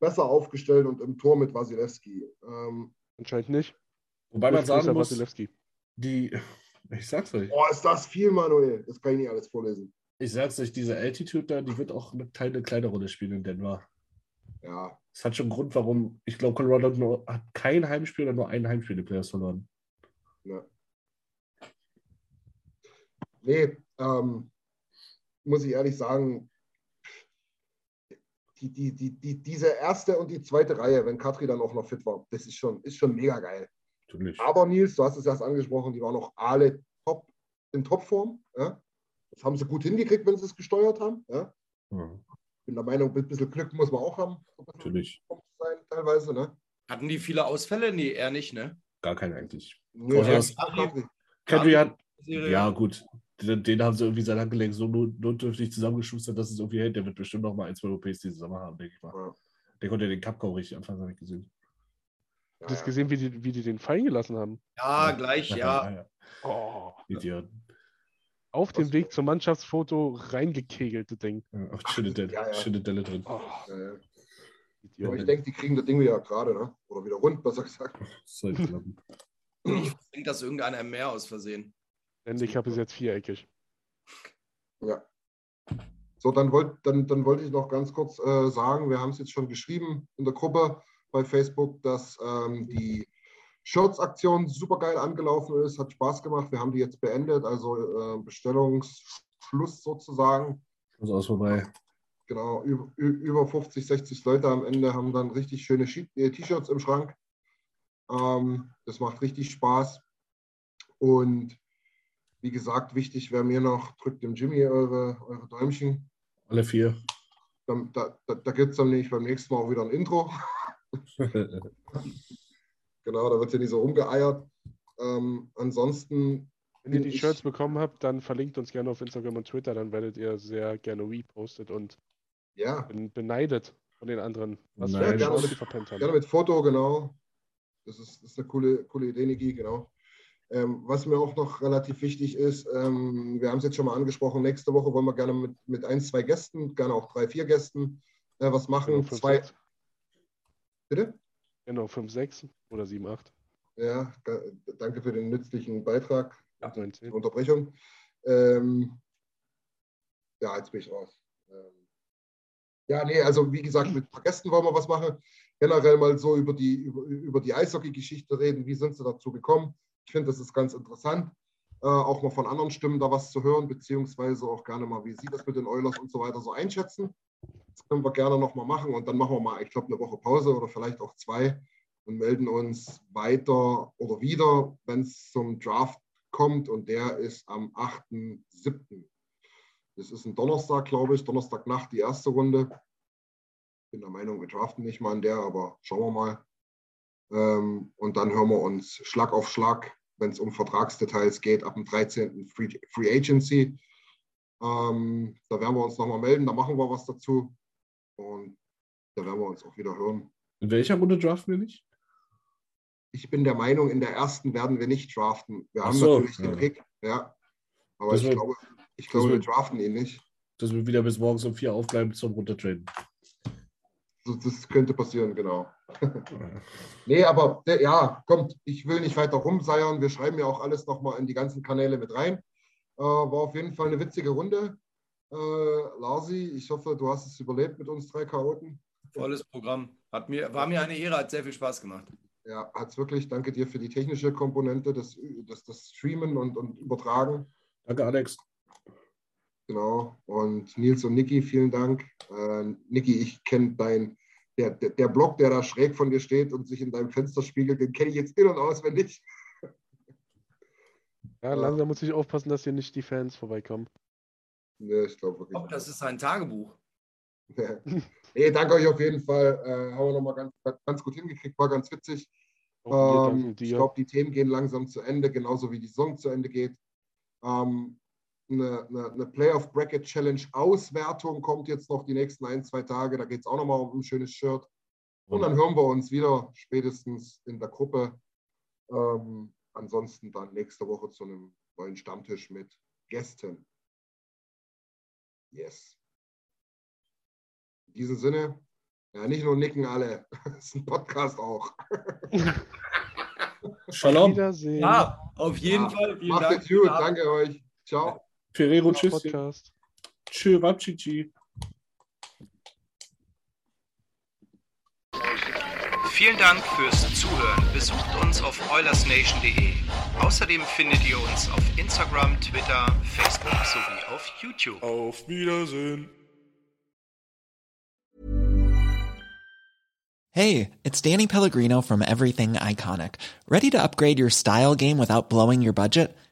besser aufgestellt und im Tor mit Wasilewski. Ähm, Anscheinend nicht. Wobei man sagen muss, Wasilewski. die, ich sag's euch, oh, ist das viel, Manuel. Das kann ich nicht alles vorlesen. ich sag's euch, diese Altitude da, die wird auch eine kleine, kleine Rolle spielen in Denver. Ja, Das hat schon einen Grund, warum, ich glaube, Colorado hat, nur, hat kein Heimspiel oder nur ein Heimspiel in Playoffs verloren. ne. Nee, ähm, muss ich ehrlich sagen, die, die, die, die, diese erste und die zweite Reihe, wenn Katri dann auch noch fit war, das ist schon, ist schon mega geil. Natürlich. Aber Nils, du hast es erst angesprochen, die waren noch alle top, in Topform. Ja? Das haben sie gut hingekriegt, wenn sie es gesteuert haben. Ja? Ja, Bin der Meinung, ein bisschen Glück muss man auch haben. natürlich. sein, teilweise. Ne? Hatten die viele Ausfälle? Nee, eher nicht, ne? Gar kein eigentlich. Nee, Außer. Kendry hat, ja gut, den, den haben sie irgendwie sein Handgelenk so not- notdürftig zusammengeschustert, dass es irgendwie hält. Der wird bestimmt noch mal ein, zwei OPs diesen Sommer haben, denke ich mal. Ja. Der konnte ja den Cup kaum richtig anfangen, habe ich gesehen. Ja, Hast du ja. gesehen, wie die, wie die den fallen gelassen haben? Ja, gleich, ja. ja. Oh, Idioten. auf dem Weg zum Mannschaftsfoto reingekegelt, das Ding. Ja, Auch schöne Delle, ja, ja. schöne Delle drin. Oh, Ja, ja. Idiot. Aber ich denke, die kriegen das Ding wieder gerade, ne? Oder wieder rund, besser gesagt. Soll klappen. Ich denke, dass irgendeiner im Meer aus Versehen. Handicap ist jetzt viereckig. Ja. So, dann wollte dann, dann wollte ich noch ganz kurz äh, sagen, wir haben es jetzt schon geschrieben in der Gruppe bei Facebook, dass ähm, die Shirts-Aktion super geil angelaufen ist, hat Spaß gemacht. Wir haben die jetzt beendet, also äh, Bestellungsschluss sozusagen. Schluss aus vorbei. Genau, über, über 50, 60 Leute am Ende haben dann richtig schöne äh, T-Shirts im Schrank. Ähm, das macht richtig Spaß. Und wie gesagt, wichtig wäre mir noch, drückt dem Jimmy eure, eure Däumchen. Alle vier. Dann, da da, da gibt es dann nämlich beim nächsten Mal auch wieder ein Intro. Genau, da wird ja nicht so rumgeeiert. Ähm, ansonsten, Wenn ihr die ich- Shirts bekommen habt, dann verlinkt uns gerne auf Instagram und Twitter, dann werdet ihr sehr gerne repostet und ja, ben- beneidet von den anderen, was Nein. eine Ja, gerne. die verpennt gerne haben. mit Foto, genau. Das ist, das ist eine coole, coole Idee, Niki, genau. Ähm, was mir auch noch relativ wichtig ist, ähm, wir haben es jetzt schon mal angesprochen, nächste Woche wollen wir gerne mit, mit ein, zwei Gästen, gerne auch drei, vier Gästen äh, was machen. Genau, 5, zwei, 6, bitte? genau, 5, 6 oder 7, 8, Ja, danke für den nützlichen Beitrag. 8, 9, die 10. Unterbrechung. Ähm, ja, jetzt bin ich raus. Ähm, ja, nee, also wie gesagt, mit ein paar Gästen wollen wir was machen. Generell mal so über die, über, über die Eishockey-Geschichte reden. Wie sind sie dazu gekommen? Ich finde, das ist ganz interessant, äh, auch mal von anderen Stimmen da was zu hören, beziehungsweise auch gerne mal, wie sie das mit den Oilers und so weiter so einschätzen. Das können wir gerne nochmal machen und dann machen wir mal, ich glaube, eine Woche Pause oder vielleicht auch zwei und melden uns weiter oder wieder, wenn es zum Draft kommt und der ist am 8.7. Das ist ein Donnerstag, glaube ich, Donnerstagnacht die erste Runde. Bin der Meinung, wir draften nicht mal an der, aber schauen wir mal. Ähm, und dann hören wir uns Schlag auf Schlag, wenn es um Vertragsdetails geht, ab dem 13. Free, Free Agency. Ähm, da werden wir uns nochmal melden, da machen wir was dazu. Und da werden wir uns auch wieder hören. In welcher Runde draften wir nicht? Ich bin der Meinung, in der ersten werden wir nicht draften. Wir Ach haben so, natürlich den ja. Pick, ja. Aber Das ich wird- glaube, ich glaube, wir draften ihn nicht. Dass wir wieder bis morgens um vier aufbleiben zum Runtertraden. Das, könnte passieren, genau. Nee, aber der, ja, kommt, ich will nicht weiter rumseiern. Wir schreiben ja auch alles nochmal in die ganzen Kanäle mit rein. Äh, war auf jeden Fall eine witzige Runde. Äh, Larsi, ich hoffe, du hast es überlebt mit uns drei Chaoten. Volles Programm. Hat mir, war mir eine Ehre, hat sehr viel Spaß gemacht. Ja, hat es wirklich. Danke dir für die technische Komponente, das, das, das Streamen und, und Übertragen. Danke, Alex. Genau. Und Nils und Niki, vielen Dank. Äh, Niki, ich kenne dein, der, der, der Block, der da schräg von dir steht und sich in deinem Fenster spiegelt, den kenne ich jetzt in- und auswendig. Ja, langsam muss ich aufpassen, dass hier nicht die Fans vorbeikommen. Nee, ich glaube Ich wirklich. glaube, das ist sein Tagebuch. nee, danke euch auf jeden Fall. Äh, haben wir nochmal ganz, ganz gut hingekriegt, war ganz witzig. Wir Ähm, ich glaube, die Themen gehen langsam zu Ende, genauso wie die Saison zu Ende geht. Ähm, eine, eine, eine Playoff Bracket Challenge Auswertung kommt jetzt noch die nächsten ein, zwei Tage. Da geht es auch nochmal um ein schönes Shirt. Und dann hören wir uns wieder spätestens in der Gruppe. Ähm, ansonsten dann nächste Woche zu einem neuen Stammtisch mit Gästen. Yes. In diesem Sinne, ja, nicht nur nicken alle, das ist ein Podcast auch. Shalom. Wiedersehen. Ja, auf jeden Ja, Fall. Vielen Macht Dank. es gut, danke euch. Ciao. Ferrero, tschüss. Podcast. Tschö, Wapchichi. Vielen Dank fürs Zuhören. Besucht uns auf oilersnation.de. Außerdem findet ihr uns auf Instagram, Twitter, Facebook sowie auf YouTube. Auf Wiedersehen. Hey, it's Danny Pellegrino from Everything Iconic. Ready to upgrade your style game without blowing your budget?